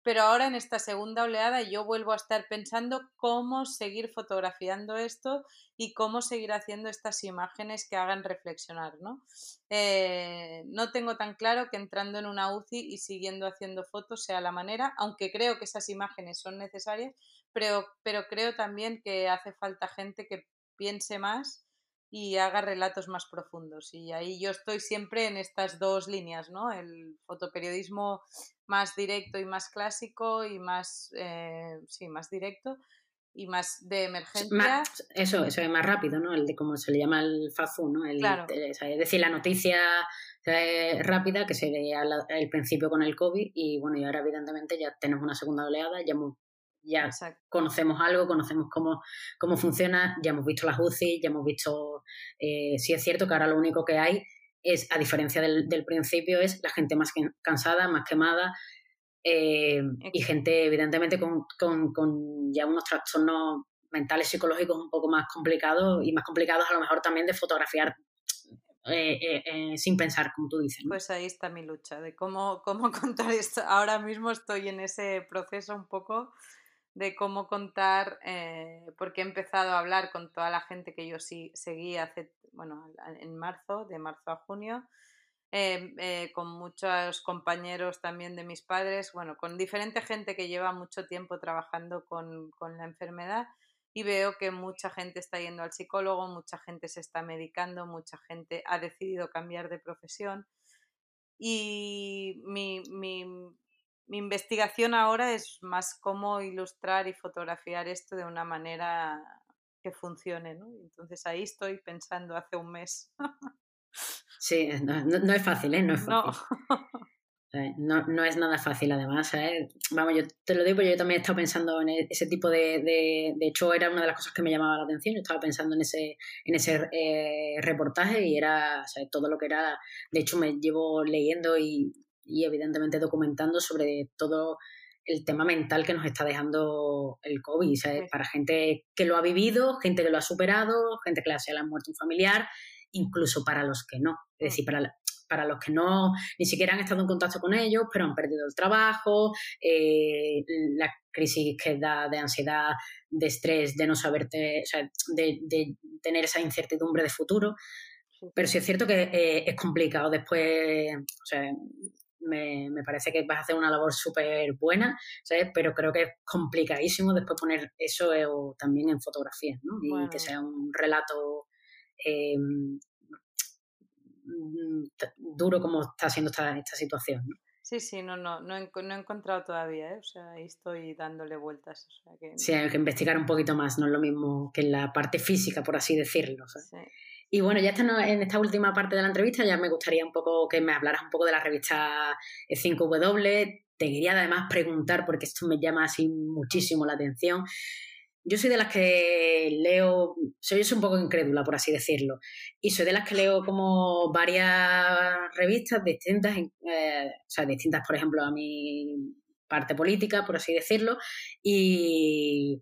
pero ahora en esta segunda oleada yo vuelvo a estar pensando cómo seguir fotografiando esto y cómo seguir haciendo estas imágenes que hagan reflexionar, ¿no? Eh, no tengo tan claro que entrando en una UCI y siguiendo haciendo fotos sea la manera, aunque creo que esas imágenes son necesarias, pero, pero creo también que hace falta gente que piense más y haga relatos más profundos. Y ahí yo estoy siempre en estas dos líneas, ¿no? El fotoperiodismo más directo y más clásico y más, eh, sí, más directo y más de emergencia. eso, eso es más rápido, ¿no? El de como se le llama el FAFU, ¿no? El, es decir, la noticia rápida que se veía al, principio con el COVID y bueno, y ahora evidentemente ya tenemos una segunda oleada, ya hemos ya conocemos algo, conocemos cómo, cómo funciona, ya hemos visto las UCI, ya hemos visto, eh, si es cierto que ahora lo único que hay es, a diferencia del, principio, es la gente más cansada, más quemada eh, y gente evidentemente con, con, ya unos trastornos mentales, psicológicos un poco más complicados y más complicados a lo mejor también de fotografiar eh, eh, eh, sin pensar, como tú dices. Pues ahí está mi lucha, de cómo, cómo contar esto. Ahora mismo estoy en ese proceso un poco de cómo contar, porque he empezado a hablar con toda la gente que yo sí seguí hace, bueno, en marzo, de marzo a junio, con muchos compañeros también de mis padres, bueno, con diferente gente que lleva mucho tiempo trabajando con, con la enfermedad y veo que mucha gente está yendo al psicólogo, mucha gente se está medicando, mucha gente ha decidido cambiar de profesión. Y mi, mi investigación ahora es más cómo ilustrar y fotografiar esto de una manera que funcione. ¿no? Entonces ahí estoy pensando hace un mes. Sí, no, no, es fácil, ¿eh? No es fácil. No. No, es nada fácil, además. ¿eh? Vamos, yo te lo digo, yo también he estado pensando en e, ese tipo de, de, de. hecho, era una de las cosas que me llamaba la atención. Yo estaba pensando en ese, en ese eh, reportaje y era todo lo que era. De hecho, me llevo leyendo y, y, evidentemente documentando sobre todo el tema mental que nos está dejando el COVID. ¿sabes? Para gente que lo ha vivido, gente que lo ha superado, gente que le ha muerto un familiar, incluso para los que no. Es mm. decir, para, para los que no ni siquiera han estado en contacto con ellos, pero han perdido el trabajo, eh, la crisis que da de ansiedad, de estrés, de no saberte, o sea, de, tener esa incertidumbre de futuro. Pero sí es cierto que eh, es complicado después, o sea, me, parece que vas a hacer una labor súper buena, ¿sabes? Pero creo que es complicadísimo después poner eso eh, también en fotografía, ¿no? Y que sea un relato Mm, duro como está siendo esta, esta situación. ¿no? Sí, sí, no, no, no he, no he encontrado todavía, ¿eh? o sea, ahí estoy dándole vueltas. O sea que... Sí, hay que investigar un poquito más, no es lo mismo que en la parte física, por así decirlo. Y bueno, ya está en esta última parte de la entrevista, ya me gustaría un poco que me hablaras un poco de la revista 5W. Te quería además preguntar, porque esto me llama así muchísimo la atención, yo soy de las que leo, soy, un poco incrédula, por así decirlo, y soy de las que leo como varias revistas distintas, eh, o sea, distintas, por ejemplo, a mi parte política, por así decirlo, y,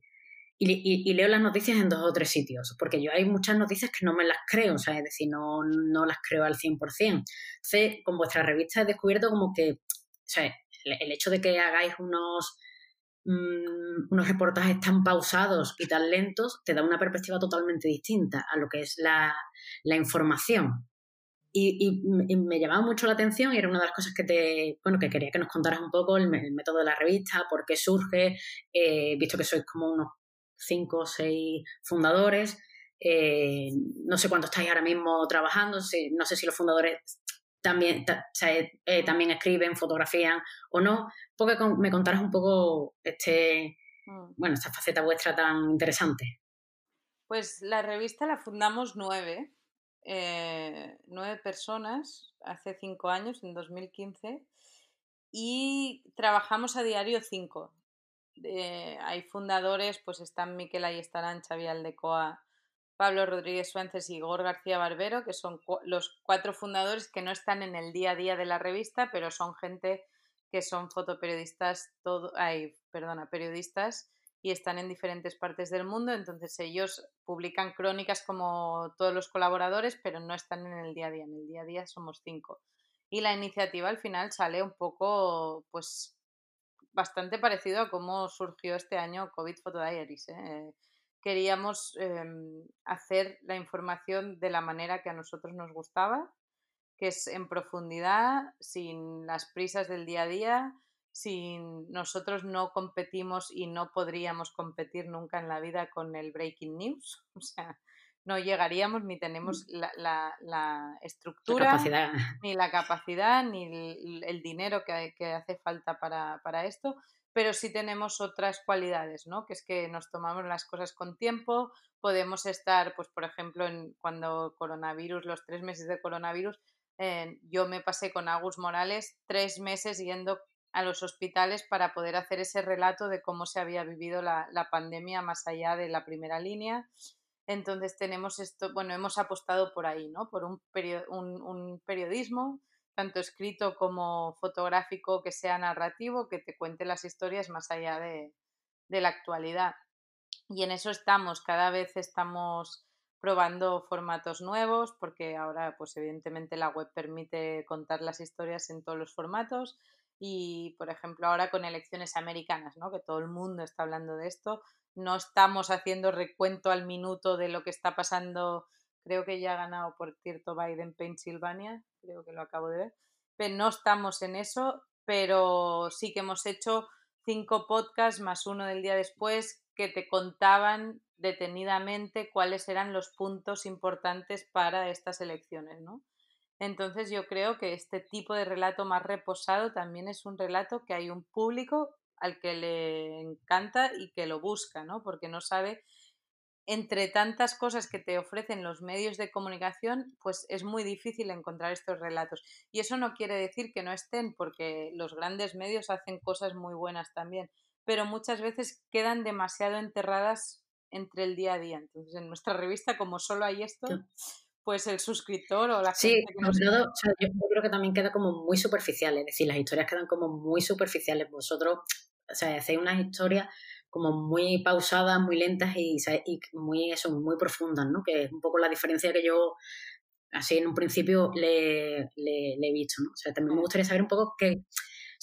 y, leo las noticias en dos o tres sitios, porque yo hay muchas noticias que no me las creo, o sea, es decir, no, no las creo al 100%. Entonces, con vuestra revista he descubierto como que, o sea, el hecho de que hagáis unos Mm, unos reportajes tan pausados y tan lentos, te da una perspectiva totalmente distinta a lo que es la, información. Y, me llamaba mucho la atención y era una de las cosas que te, bueno, que quería que nos contaras un poco el, método de la revista, por qué surge, eh, visto que sois como unos cinco o seis fundadores. Eh, no sé cuánto estáis ahora mismo trabajando, no sé si los fundadores también, eh, también escriben, fotografían o no, porque me contaras un poco este, mm. bueno, esta faceta vuestra tan interesante. Pues la revista la fundamos nueve, eh, nueve personas hace cinco años, en 2015, y trabajamos a diario cinco. Hay fundadores, pues están Miquel Ayestarán, Xavi Aldecoa, Pablo Rodríguez Suárez y Igor García Barbero, que son los cuatro fundadores que no están en el día a día de la revista, pero son gente que son fotoperiodistas, todo, ay, perdona, periodistas y están en diferentes partes del mundo, entonces ellos publican crónicas como todos los colaboradores, pero no están en el día a día, en el día a día somos cinco. Y la iniciativa al final sale un poco, pues, bastante parecido a cómo surgió este año COVID Photo Diaries. ¿eh? queríamos em, hacer la información de la manera que a nosotros nos gustaba, que es en profundidad, sin las prisas del día a día, sin nosotros no competimos y no podríamos competir nunca en la vida con el breaking news, o sea, no llegaríamos ni tenemos mm. la, estructura, ni la capacidad, ni el, dinero que, que, hace falta para, para esto pero sí tenemos otras cualidades, ¿no? Que es que nos tomamos las cosas con tiempo, podemos estar, pues por ejemplo, en, cuando coronavirus, los tres meses de coronavirus, yo me pasé con Agus Morales tres meses yendo a los hospitales para poder hacer ese relato de cómo se había vivido la, pandemia más allá de la primera línea. Entonces tenemos esto, bueno, hemos apostado por ahí, ¿no? Por un, un periodismo tanto escrito como fotográfico, que sea narrativo, que te cuente las historias más allá de, la actualidad. Y en eso estamos, cada vez estamos probando formatos nuevos, porque ahora, pues evidentemente la web permite contar las historias en todos los formatos. Y, por ejemplo, ahora con elecciones americanas, ¿no? que todo el mundo está hablando de esto, no estamos haciendo recuento al minuto de lo que está pasando. Creo que ya ha ganado, por cierto, Biden Pennsylvania, creo que lo acabo de ver. Pero no estamos en eso, pero sí que hemos hecho cinco podcasts más uno del día después que te contaban detenidamente cuáles eran los puntos importantes para estas elecciones, ¿no? Entonces yo creo que este tipo de relato más reposado también es un relato que hay un público al que le encanta y que lo busca, ¿no? Porque no sabe, entre tantas cosas que te ofrecen los medios de comunicación, pues es muy difícil encontrar estos relatos. Y eso no quiere decir que no estén, porque los grandes medios hacen cosas muy buenas también, pero muchas veces quedan demasiado enterradas entre el día a día. Entonces, en nuestra revista, como solo hay esto, pues el suscriptor o la sí, gente que yo creo que también queda como muy superficial, es decir, las historias quedan como muy superficiales. Vosotros, o sea, hacéis unas historias como muy pausadas, muy lentas y, muy, eso, muy profundas, ¿no? Que es un poco la diferencia que yo así en un principio le, he visto, ¿no? O sea, también me gustaría saber un poco qué,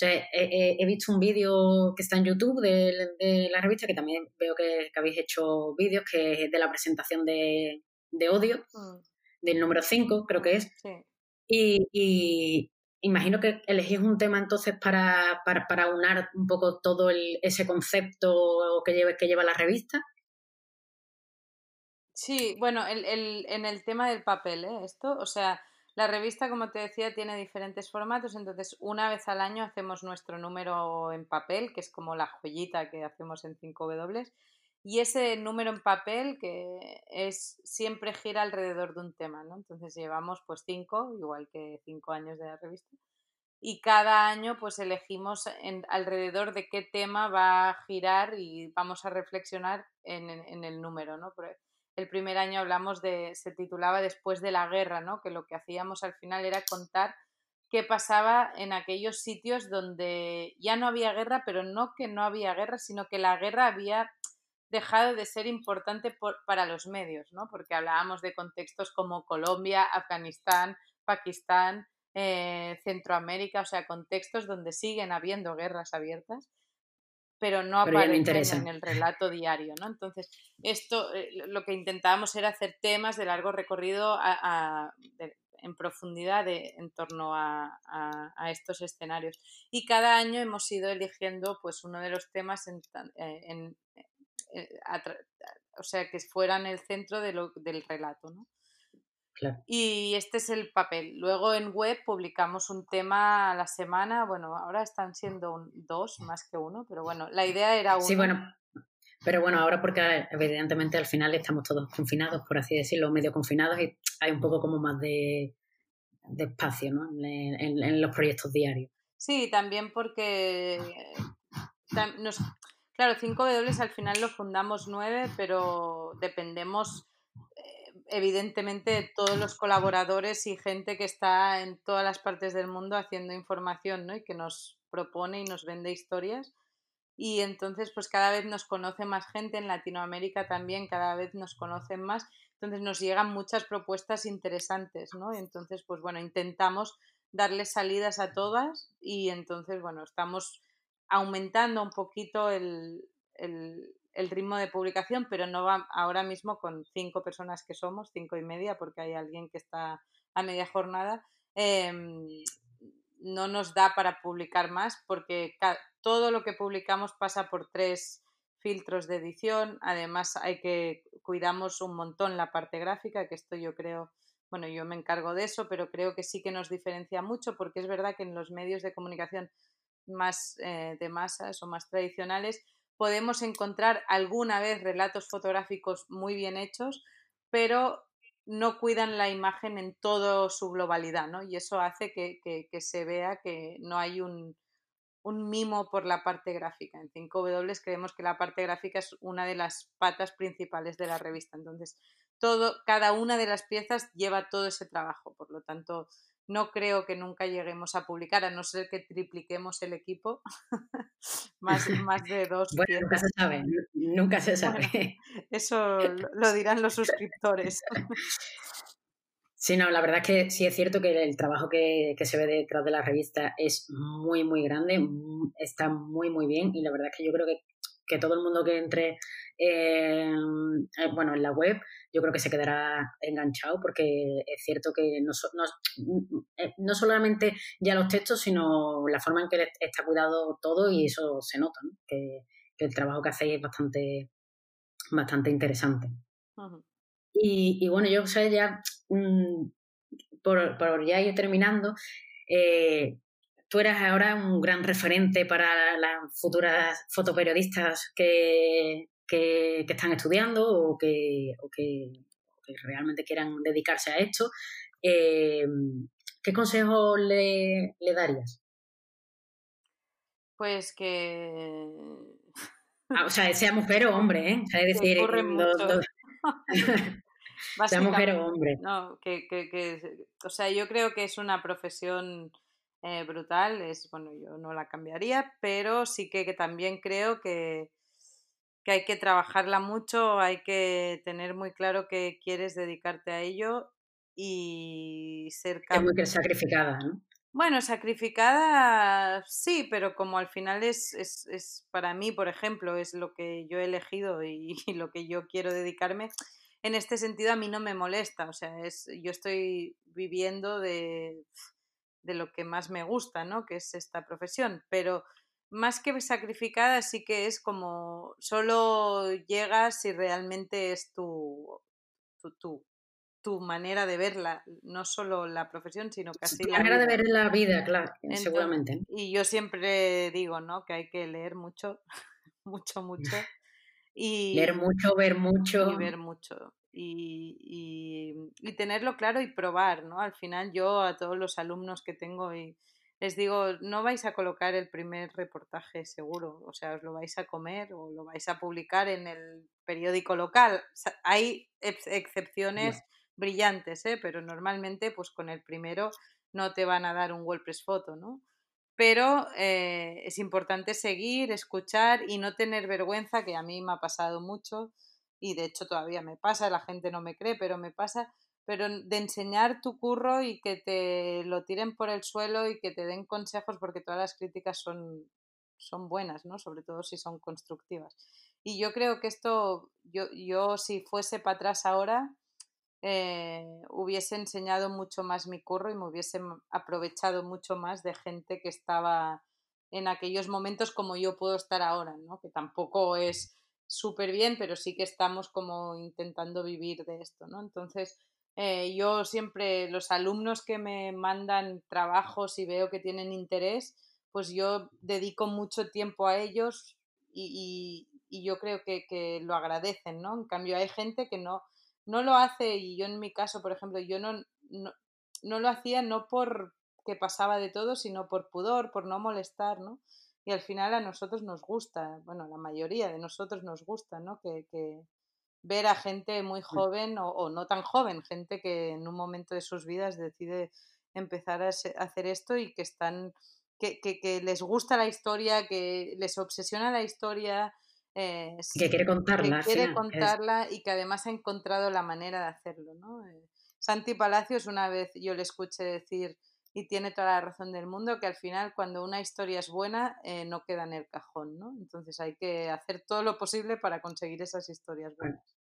he, visto un vídeo que está en YouTube de, la revista, que también veo que, habéis hecho vídeos, que es de la presentación de, Odio, mm. Del número 5, creo que es. Y, imagino que elegís un tema entonces para, para, unar un poco todo ese concepto que lleva, que lleva la revista. Sí, bueno, en el tema del papel, ¿eh? Esto, o sea, la revista, como te decía, tiene diferentes formatos, entonces una vez al año hacemos nuestro número en papel, que es como la joyita que hacemos en 5W, y ese número en papel que es siempre gira alrededor de un tema, ¿no? Entonces llevamos pues cinco, igual que cinco años de la revista, y cada año pues elegimos alrededor de qué tema va a girar y vamos a reflexionar en, en el número, ¿no? el primer año hablamos de, se titulaba Después de la guerra, ¿no? Que lo que hacíamos al final era contar qué pasaba en aquellos sitios donde ya no había guerra, pero no que no había guerra, sino que la guerra había dejado de ser importante para los medios, ¿no? Porque hablábamos de contextos como Colombia, Afganistán, Pakistán, eh, Centroamérica, o sea, contextos donde siguen habiendo guerras abiertas pero no aparecen en el relato diario, ¿no? Entonces, esto eh, lo que intentábamos era hacer temas de largo recorrido en profundidad en torno a, estos escenarios. Y cada año hemos ido eligiendo pues uno de los temas en, eh, o sea, que fueran el centro de lo, del relato, ¿no? Y este es el papel. Luego en web publicamos un tema a la semana. Bueno, ahora están siendo dos más que uno, pero bueno, la idea era uno. Sí, bueno, pero bueno, ahora porque evidentemente al final estamos todos confinados, por así decirlo, medio confinados y hay un poco como más de, espacio ¿no? en, los proyectos diarios. Sí, también porque nos, claro, 5W al final lo fundamos nueve, pero dependemos evidentemente todos los colaboradores y gente que está en todas las partes del mundo haciendo información, ¿no? Y que nos propone y nos vende historias. Y entonces, pues cada vez nos conoce más gente, en Latinoamérica también cada vez nos conocen más, entonces nos llegan muchas propuestas interesantes, ¿no? Entonces, pues bueno, intentamos darles salidas a todas y entonces, bueno, estamos aumentando un poquito el, el ritmo de publicación, pero no va ahora mismo con cinco personas que somos, cinco y media, porque hay alguien que está a media jornada. Em, no nos da para publicar más porque todo lo que publicamos pasa por tres filtros de edición. Además, hay que cuidamos un montón la parte gráfica, que esto yo creo, bueno, yo me encargo de eso, pero creo que sí que nos diferencia mucho porque es verdad que en los medios de comunicación más eh, de masas o más tradicionales podemos encontrar alguna vez relatos fotográficos muy bien hechos, pero no cuidan la imagen en toda su globalidad, ¿no? Y eso hace que, se vea que no hay un, mimo por la parte gráfica. En 5W creemos que la parte gráfica es una de las patas principales de la revista. Entonces, todo, cada una de las piezas lleva todo ese trabajo. Por lo tanto, no creo que nunca lleguemos a publicar, a no ser que tripliquemos el equipo, más, más de dos. Bueno, nunca se sabe, nunca se sabe. eso lo dirán los suscriptores. Sí, no, la verdad es que sí es cierto que el trabajo que, que, se ve detrás de la revista es muy, muy grande, está muy, muy bien y la verdad es que yo creo que, que todo el mundo que entre eh, bueno, en la web yo creo que se quedará enganchado porque es cierto que no, no, eh, no, solamente ya los textos, sino la forma en que está cuidado todo y eso se nota, que, el trabajo que hacéis es bastante, bastante interesante. y, y, bueno, yo o sea, ya mm, por, por, ya ir terminando, eh, tú eras ahora un gran referente para las futuras fotoperiodistas que, que, están estudiando o que, que, realmente quieran dedicarse a esto, eh, ¿qué consejo le, darías? Pues que... Ah, o sea, sea mujer o hombre, ¿eh? O sea, es decir, sea mujer o hombre. No, que, que, o sea, yo creo que es una profesión eh, brutal, es, bueno, yo no la cambiaría, pero sí que también creo que, que hay que trabajarla mucho, hay que tener muy claro que quieres dedicarte a ello y ser. Es muy sacrificada, ¿no? Bueno, sacrificada sí, pero como al final es, es, es, para mí, por ejemplo, es lo que yo he elegido y, lo que yo quiero dedicarme, en este sentido a mí no me molesta, o sea, es, yo estoy viviendo de, de lo que más me gusta, ¿no? Que es esta profesión, pero más que sacrificada, sí que es como solo llegas si realmente es tu, tu, tu, manera de verla, no solo la profesión, sino casi la manera de ver la vida, claro, seguramente. Y yo siempre digo, ¿no? Que hay que leer mucho, mucho, mucho. Y, leer mucho, ver mucho. Y ver mucho. Y, y, y, tenerlo claro y probar, ¿no? Al final yo a todos los alumnos que tengo y les digo, no vais a colocar el primer reportaje seguro, o sea, os lo vais a comer o lo vais a publicar en el periódico local. hay excepciones brillantes, ¿eh? pero normalmente pues con el primero no te van a dar un WordPress foto, ¿no? Pero eh, es importante seguir, escuchar y no tener vergüenza, que a mí me ha pasado mucho y de hecho todavía me pasa, la gente no me cree, pero me pasa pero de enseñar tu curro y que te lo tiren por el suelo y que te den consejos, porque todas las críticas son, son buenas, ¿no? Sobre todo si son constructivas. Y yo creo que esto, yo, yo si fuese para atrás ahora, eh, hubiese enseñado mucho más mi curro y me hubiese aprovechado mucho más de gente que estaba en aquellos momentos como yo puedo estar ahora, ¿no? Que tampoco es súper bien, pero sí que estamos como intentando vivir de esto, ¿no? Entonces, eh, yo siempre, los alumnos que me mandan trabajos y veo que tienen interés, pues yo dedico mucho tiempo a ellos y, y, yo creo que, que, lo agradecen, ¿no? En cambio, hay gente que no, no lo hace y yo en mi caso, por ejemplo, yo no, no, no lo hacía no por que pasaba de todo, sino por pudor, por no molestar, ¿no? Y al final a nosotros nos gusta, bueno, la mayoría de nosotros nos gusta, ¿no? Que, que, ver a gente muy joven o, no tan joven, gente que en un momento de sus vidas decide empezar a, hacer esto y que están, que, que, les gusta la historia, que les obsesiona la historia. Eh, que quiere contarla. Que quiere contarla y que además ha encontrado la manera de hacerlo. ¿no? Eh, Santi Palacios una vez yo le escuché decir, y tiene toda la razón del mundo, que al final cuando una historia es buena eh, no queda en el cajón, ¿no? Entonces hay que hacer todo lo posible para conseguir esas historias buenas.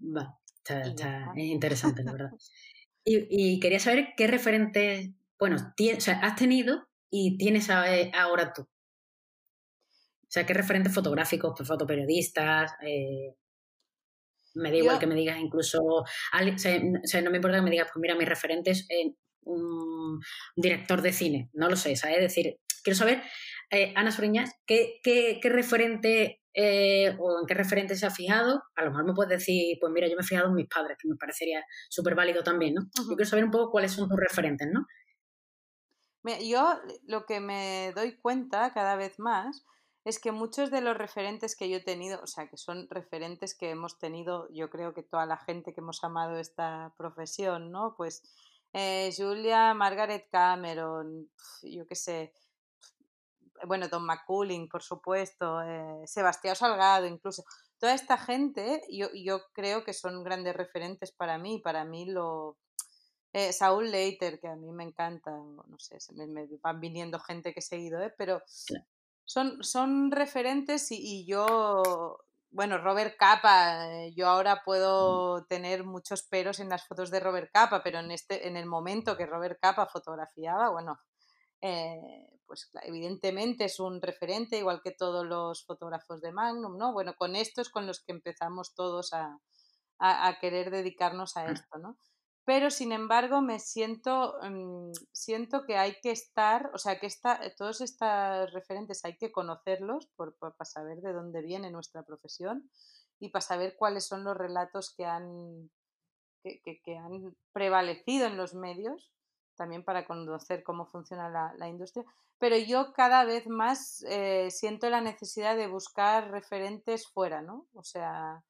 Va, está, es interesante, la verdad. Y, quería saber qué referentes, bueno, has tenido y tienes ahora tú. O sea, qué referentes fotográficos, pues, fotoperiodistas, eh, me da igual que me digas incluso, o sea, no me importa que me digas, pues mira, mis referentes, en un director de cine, no lo sé, ¿sabes? Es decir, quiero saber, eh, Ana Soriñas, ¿qué, qué, qué referente eh, o en qué referente se ha fijado, a lo mejor me puedes decir, pues mira, yo me he fijado en mis padres, que me parecería súper válido también, ¿no? Yo quiero saber un poco cuáles son tus referentes, ¿no? Yo lo que me doy cuenta cada vez más es que muchos de los referentes que yo he tenido, o sea, que son referentes que hemos tenido, yo creo que toda la gente que hemos amado esta profesión, ¿no? Pues eh, Julia Margaret Cameron, yo qué sé, bueno, Don McCulling, por supuesto, eh, Sebastián Salgado, incluso. Toda esta gente, yo, yo creo que son grandes referentes para mí. Para mí, lo. Eh, Saúl Leiter, que a mí me encanta, no sé, me, me van viniendo gente que he seguido, ¿eh? pero son, son referentes y, y yo bueno, Robert Capa, eh, yo ahora puedo tener muchos peros en las fotos de Robert Capa, pero en, este, en el momento que Robert Capa fotografiaba, bueno, eh, pues evidentemente es un referente, igual que todos los fotógrafos de Magnum, ¿no? Bueno, con esto es con los que empezamos todos a, a querer dedicarnos a esto, ¿no? pero sin embargo me siento, mm, siento que hay que estar, o sea, que esta, todos estos referentes hay que conocerlos por, para saber de dónde viene nuestra profesión y para saber cuáles son los relatos que han, que, han prevalecido en los medios, también para conocer cómo funciona la, industria. Pero yo cada vez más eh, siento la necesidad de buscar referentes fuera, ¿no? O sea,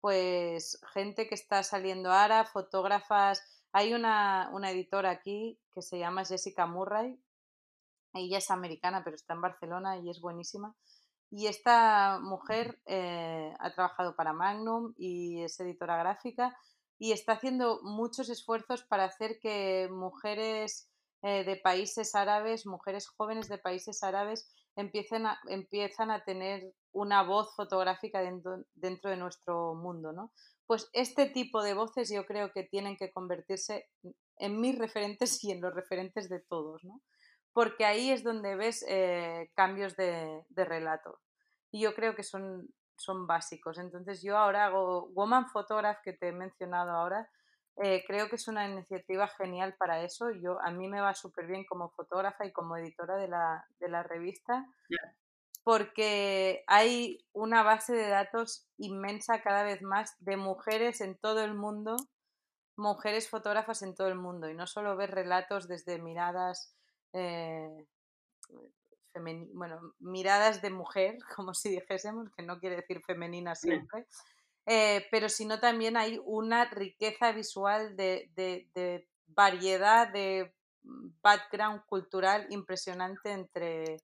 pues gente que está saliendo ahora, fotógrafas. Hay una, editora aquí que se llama Jessica Murray. Ella es americana, pero está en Barcelona y es buenísima. Y esta mujer eh, ha trabajado para Magnum y es editora gráfica y está haciendo muchos esfuerzos para hacer que mujeres eh, de países árabes, mujeres jóvenes de países árabes, empiecen a, empiezan a tener una voz fotográfica dentro, dentro de nuestro mundo, ¿no? Pues este tipo de voces yo creo que tienen que convertirse en mis referentes y en los referentes de todos, ¿no? Porque ahí es donde ves eh, cambios de, relato. Y yo creo que son, son básicos. Entonces yo ahora hago Woman Photograph, que te he mencionado ahora, eh, creo que es una iniciativa genial para eso. Yo, a mí me va súper bien como fotógrafa y como editora de la, de la revista, porque hay una base de datos inmensa cada vez más de mujeres en todo el mundo, mujeres fotógrafas en todo el mundo, y no solo ver relatos desde miradas, eh, bueno, miradas de mujer, como si dijésemos, que no quiere decir femenina siempre. Eh, pero sino también hay una riqueza visual de, de, variedad de background cultural impresionante entre,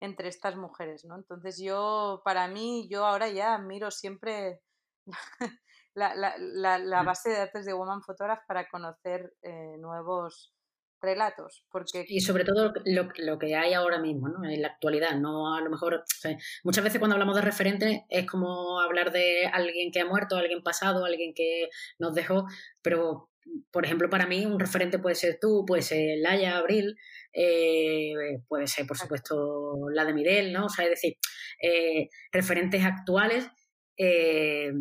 entre estas mujeres, ¿no? Entonces yo, para mí, yo ahora ya miro siempre la, la, la, mm. base de datos de Woman Photograph para conocer eh, nuevos relatos. Porque... Y sobre todo lo, lo, que hay ahora mismo, ¿no? En la actualidad, no a lo mejor... muchas veces cuando hablamos de referentes es como hablar de alguien que ha muerto, alguien pasado, alguien que nos dejó, pero por ejemplo, para mí un referente puede ser tú, puede ser Laia Abril, eh, puede ser, por supuesto, la de Mirel, ¿no? O sea, es decir, eh, referentes actuales eh,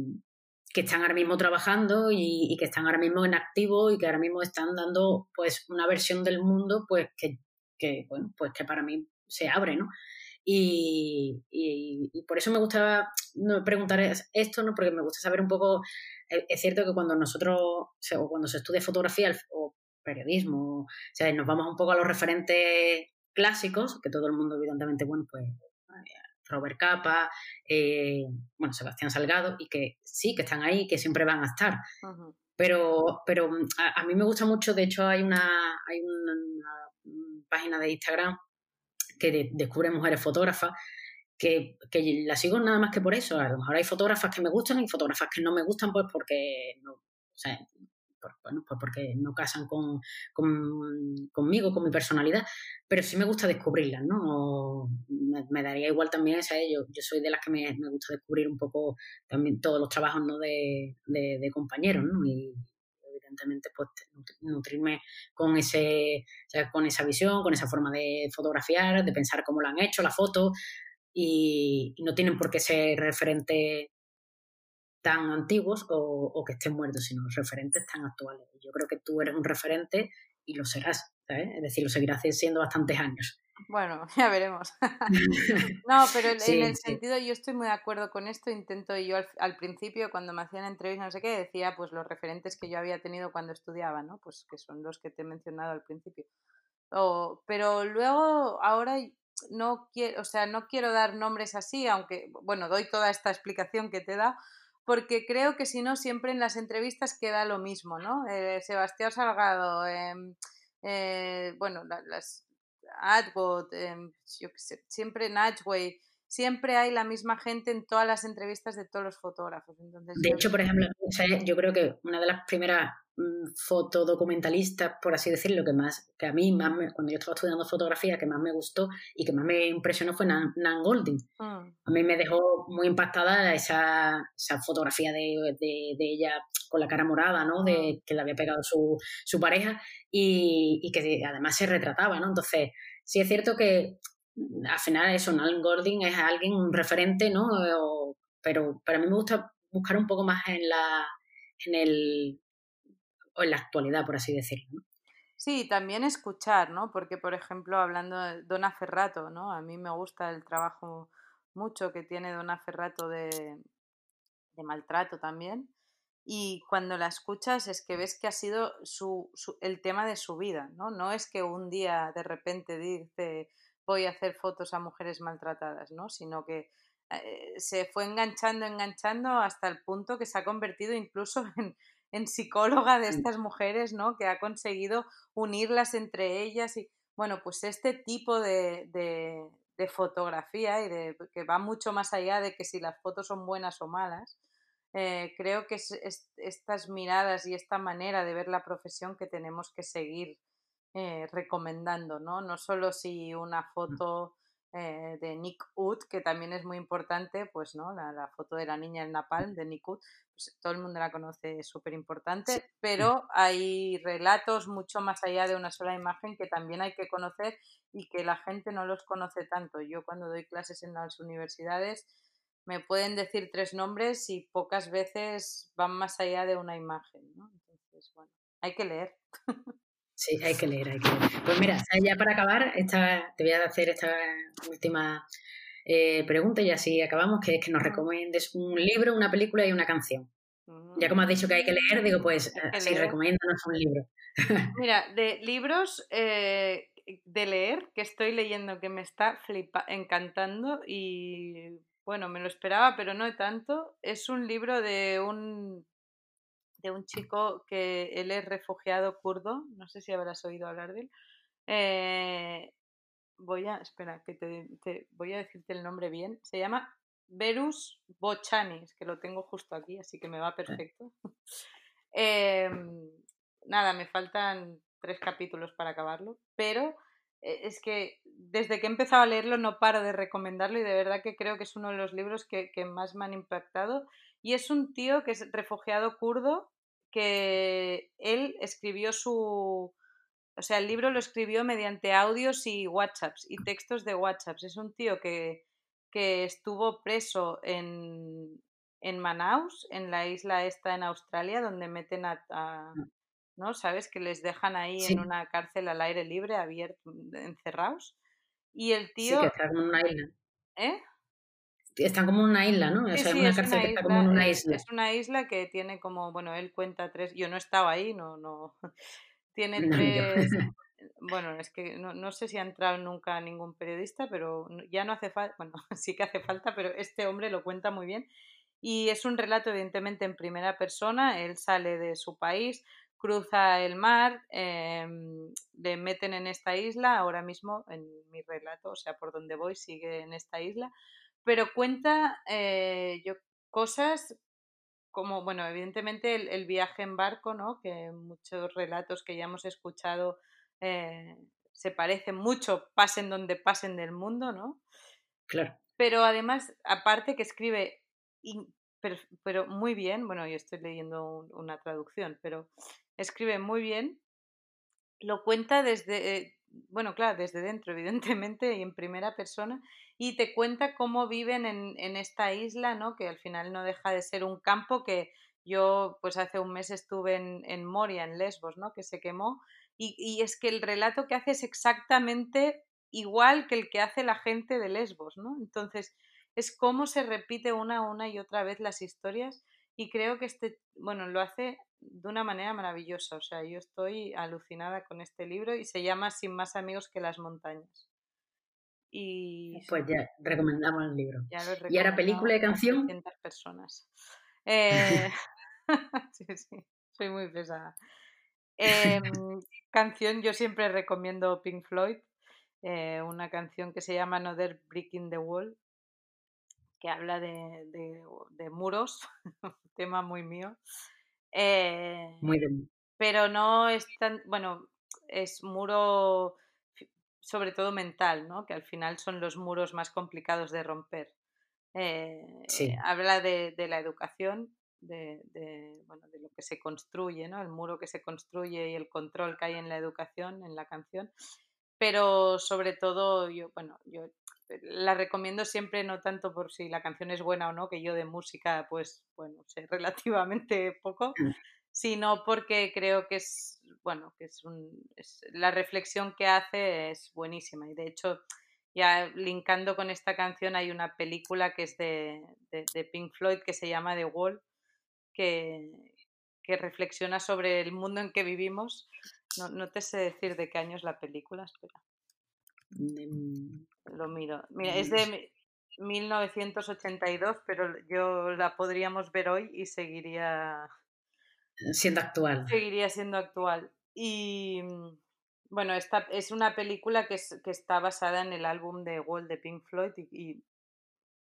que están ahora mismo trabajando y, que están ahora mismo en activo y que ahora mismo están dando pues una versión del mundo pues que, que bueno, pues que para mí se abre, ¿no? Y, por eso me gusta preguntar esto, ¿no? Porque me gusta saber un poco, es cierto que cuando nosotros, o cuando se estudia fotografía o periodismo, o sea, nos vamos un poco a los referentes clásicos, que todo el mundo evidentemente, bueno, pues Robert Capa, eh, bueno, Sebastián Salgado, y que sí, que están ahí, que siempre van a estar. Pero, pero mm, a, mí me gusta mucho, de hecho hay una, hay una, página de Instagram que descubre mujeres fotógrafas, que, que, la sigo nada más que por eso. A lo mejor hay fotógrafas que me gustan y fotógrafas que no me gustan, pues porque no, o sea, bueno, pues porque no casan con, conmigo, con mi personalidad, pero sí me gusta descubrirlas, ¿no? Me, daría igual también esa, yo, yo soy de las que me, gusta descubrir un poco también todos los trabajos ¿no? de, de, compañeros, ¿no? Y evidentemente pues nutrirme con ese con esa visión, con esa forma de fotografiar, de pensar cómo lo han hecho, la foto, y, y no tienen por qué ser referentes tan antiguos o, que estén muertos, sino referentes tan actuales. Yo creo que tú eres un referente y lo serás, ¿sabes? Es decir, lo seguirás siendo bastantes años. Bueno, ya veremos. no, pero en el sentido, yo estoy muy de acuerdo con esto. Intento, yo al, principio, cuando me hacían entrevistas, no sé qué, decía pues los referentes que yo había tenido cuando estudiaba, ¿no? Pues que son los que te he mencionado al principio. pero luego, ahora no quiero, o sea, no quiero dar nombres así, aunque, bueno, doy toda esta explicación que te da, porque creo que si no, siempre en las entrevistas queda lo mismo, ¿no? Eh, Sebastián Salgado, em, eh, bueno, las Adbot, em, yo qué sé, siempre Natchway, siempre hay la misma gente en todas las entrevistas de todos los fotógrafos. Entonces, de hecho, por ejemplo, yo creo que una de las primeras fotodocumentalistas, por así decirlo, que más, que a mí más cuando yo estaba estudiando fotografía, que más me gustó y que más me impresionó fue Nan, Golding. Mm. A mí me dejó muy impactada esa, esa fotografía de, de, ella con la cara morada, ¿no? De mm. que le había pegado su, su pareja y, y que además se retrataba, ¿no? Entonces, sí es cierto que al final eso, Alan Gordon es alguien, un referente, ¿no? pero, para a mí me gusta buscar un poco más en la, en el, o en la actualidad, por así decirlo. Sí, también escuchar, ¿no? Porque, por ejemplo, hablando de Dona Ferrato, ¿no? A mí me gusta el trabajo mucho que tiene Dona Ferrato de, maltrato también. Y cuando la escuchas es que ves que ha sido su, su, el tema de su vida, ¿no? No es que un día de repente dice, voy a hacer fotos a mujeres maltratadas, ¿no? Sino que eh, se fue enganchando, enganchando hasta el punto que se ha convertido incluso en, psicóloga de estas mujeres, ¿no? Que ha conseguido unirlas entre ellas y, bueno, pues este tipo de, de, fotografía y de que va mucho más allá de que si las fotos son buenas o malas, eh, creo que es, estas miradas y esta manera de ver la profesión que tenemos que seguir eh, recomendando, ¿no? No solo si una mm. foto eh, de Nick Wood, que también es muy importante, pues, ¿no? La, foto de la niña en Napalm de Nick Wood, pues, todo el mundo la conoce, es súper importante, pero hay relatos mucho más allá de una sola imagen que también hay que conocer y que la gente no los conoce tanto. Yo cuando doy clases en las universidades me pueden decir tres nombres y pocas veces van más allá de una imagen, ¿no? Entonces, bueno, hay que leer. Sí, hay que leer, hay que leer. Pues mira, ya para acabar, esta, te voy a hacer esta última eh, pregunta y así acabamos, que es que nos recomiendes un libro, una película y una canción. Ya como has dicho que hay que leer, digo, pues así, recomiéndanos un libro. Mira, de libros eh, de leer, que estoy leyendo que me está flipa encantando y bueno, me lo esperaba, pero no tanto. Es un libro de un de un chico que él es refugiado kurdo, no sé si habrás oído hablar de él. Eh, voy a, espera, que te, voy a decirte el nombre bien. Se llama Verus Bochanis, que lo tengo justo aquí, así que me va perfecto. Em, nada, me faltan tres capítulos para acabarlo, pero eh, es que desde que he empezado a leerlo no paro de recomendarlo y de verdad que creo que es uno de los libros que, que más me han impactado. Y es un tío que es refugiado kurdo que él escribió su... O sea, el libro lo escribió mediante audios y WhatsApps y textos de WhatsApps. Es un tío que, que estuvo preso en, en Manaus, en la isla esta en Australia, donde meten a, mm. ¿no? ¿Sabes? Que les dejan ahí en una cárcel al aire libre, abierto, encerrados. Y el tío... Sí, que está en una isla. ¿Eh? Están como una isla, ¿no? o sea, una cárcel que está como una isla. Es una isla que tiene como, bueno, él cuenta tres, yo no estaba ahí, no, no, tiene tres, bueno, es que no, no, sé si ha entrado nunca ningún periodista, pero ya no hace falta, bueno, sí que hace falta, pero este hombre lo cuenta muy bien. Y es un relato evidentemente en primera persona, él sale de su país, cruza el mar, em, le meten en esta isla, ahora mismo en mi relato, o sea, por donde voy, sigue en esta isla pero cuenta eh, yo, cosas como, bueno, evidentemente el, viaje en barco, ¿no? Que muchos relatos que ya hemos escuchado eh, se parecen mucho, pasen donde pasen del mundo, ¿no? Claro. Pero además, aparte que escribe, pero, muy bien, bueno, yo estoy leyendo una traducción, pero escribe muy bien, lo cuenta desde, eh, bueno, claro, desde dentro, evidentemente, y en primera persona, y te cuenta cómo viven en, en, esta isla, ¿no? Que al final no deja de ser un campo que yo, pues hace un mes estuve en, en Moria, en Lesbos, ¿no? Que se quemó, y, y, es que el relato que hace es exactamente igual que el que hace la gente de Lesbos, ¿no? Entonces, es cómo se repite una, una y otra vez las historias, y creo que este, bueno, lo hace de una manera maravillosa. O sea, yo estoy alucinada con este libro y se llama Sin más amigos que las montañas. Y pues ya recomendamos el libro. ¿Y ahora película y canción? personas. Eh, sí, sí, soy muy pesada. Em, canción, yo siempre recomiendo Pink Floyd, eh, una canción que se llama Another Breaking the Wall, que habla de, de, muros, tema muy mío. Eh, muy bien. Pero no es tan, bueno, es muro sobre todo mental, ¿no? Que al final son los muros más complicados de romper. Eh, habla de, de, la educación, de, de, bueno, de lo que se construye, ¿no? El muro que se construye y el control que hay en la educación, en la canción. Pero sobre todo, yo, bueno, yo la recomiendo siempre, no tanto por si la canción es buena o no, que yo de música, pues, bueno, sé relativamente poco, mm. sino porque creo que es, bueno, que es, un, la reflexión que hace es buenísima. Y de hecho, ya linkando con esta canción, hay una película que es de, de Pink Floyd que se llama The Wall, que, que reflexiona sobre el mundo en que vivimos. No, no, te sé decir de qué año es la película, espera. Mm, Lo miro. Mira, es de 1982, pero yo la podríamos ver hoy y seguiría siendo actual. Seguiría siendo actual. Y bueno, esta es una película que, es, que está basada en el álbum de Wall de Pink Floyd y,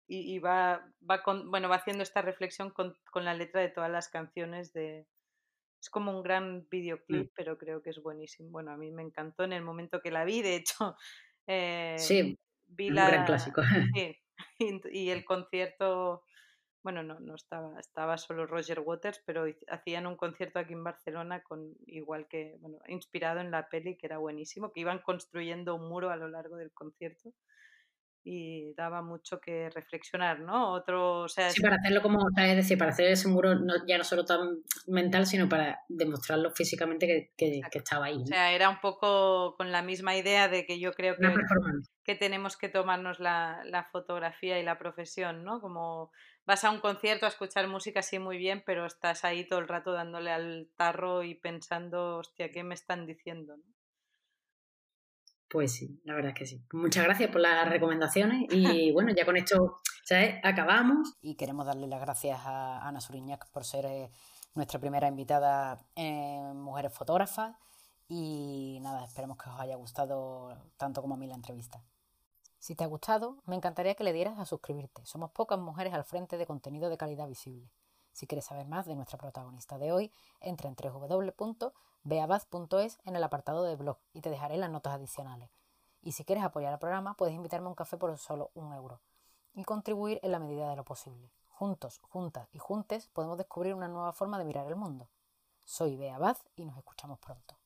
y, va, va, con, bueno, va haciendo esta reflexión con, con, la letra de todas las canciones de... Es como un gran mm. videoclip, pero creo que es buenísimo. Bueno, a mí me encantó en el momento que la vi, de hecho... Eh, sí, vi un gran clásico. Sí, y, el concierto bueno, no, no estaba, estaba solo Roger Waters, pero hacían un concierto aquí en Barcelona con igual que, bueno, inspirado en la peli, que era buenísimo, que iban construyendo un muro a lo largo del concierto y daba mucho que reflexionar, ¿no? Otro, o sea, sí, para hacerlo como, es decir, para hacer ese muro ya no solo tan mental, sino para demostrarlo físicamente que, estaba ahí. O sea, era un poco con la misma idea de que yo creo que, que tenemos que tomarnos la, la, fotografía y la profesión, ¿no? Como vas a un concierto a escuchar música así muy bien, pero estás ahí todo el rato dándole al tarro y pensando, hostia, ¿qué me están diciendo? ¿no? Pues sí, la verdad es que sí. Muchas gracias por las recomendaciones y bueno, ya con esto ¿sabes? acabamos. Y queremos darle las gracias a Ana Suriñac por ser eh, nuestra primera invitada en Mujeres Fotógrafas y nada, esperemos que os haya gustado tanto como a mí la entrevista. Si te ha gustado, me encantaría que le dieras a suscribirte. Somos pocas mujeres al frente de contenido de calidad visible. Si quieres saber más de nuestra protagonista de hoy, entra en www.beabaz.es en el apartado de blog y te dejaré las notas adicionales. Y si quieres apoyar al programa, puedes invitarme a un café por solo un euro y contribuir en la medida de lo posible. Juntos, juntas y juntes podemos descubrir una nueva forma de mirar el mundo. Soy Bea y nos escuchamos pronto.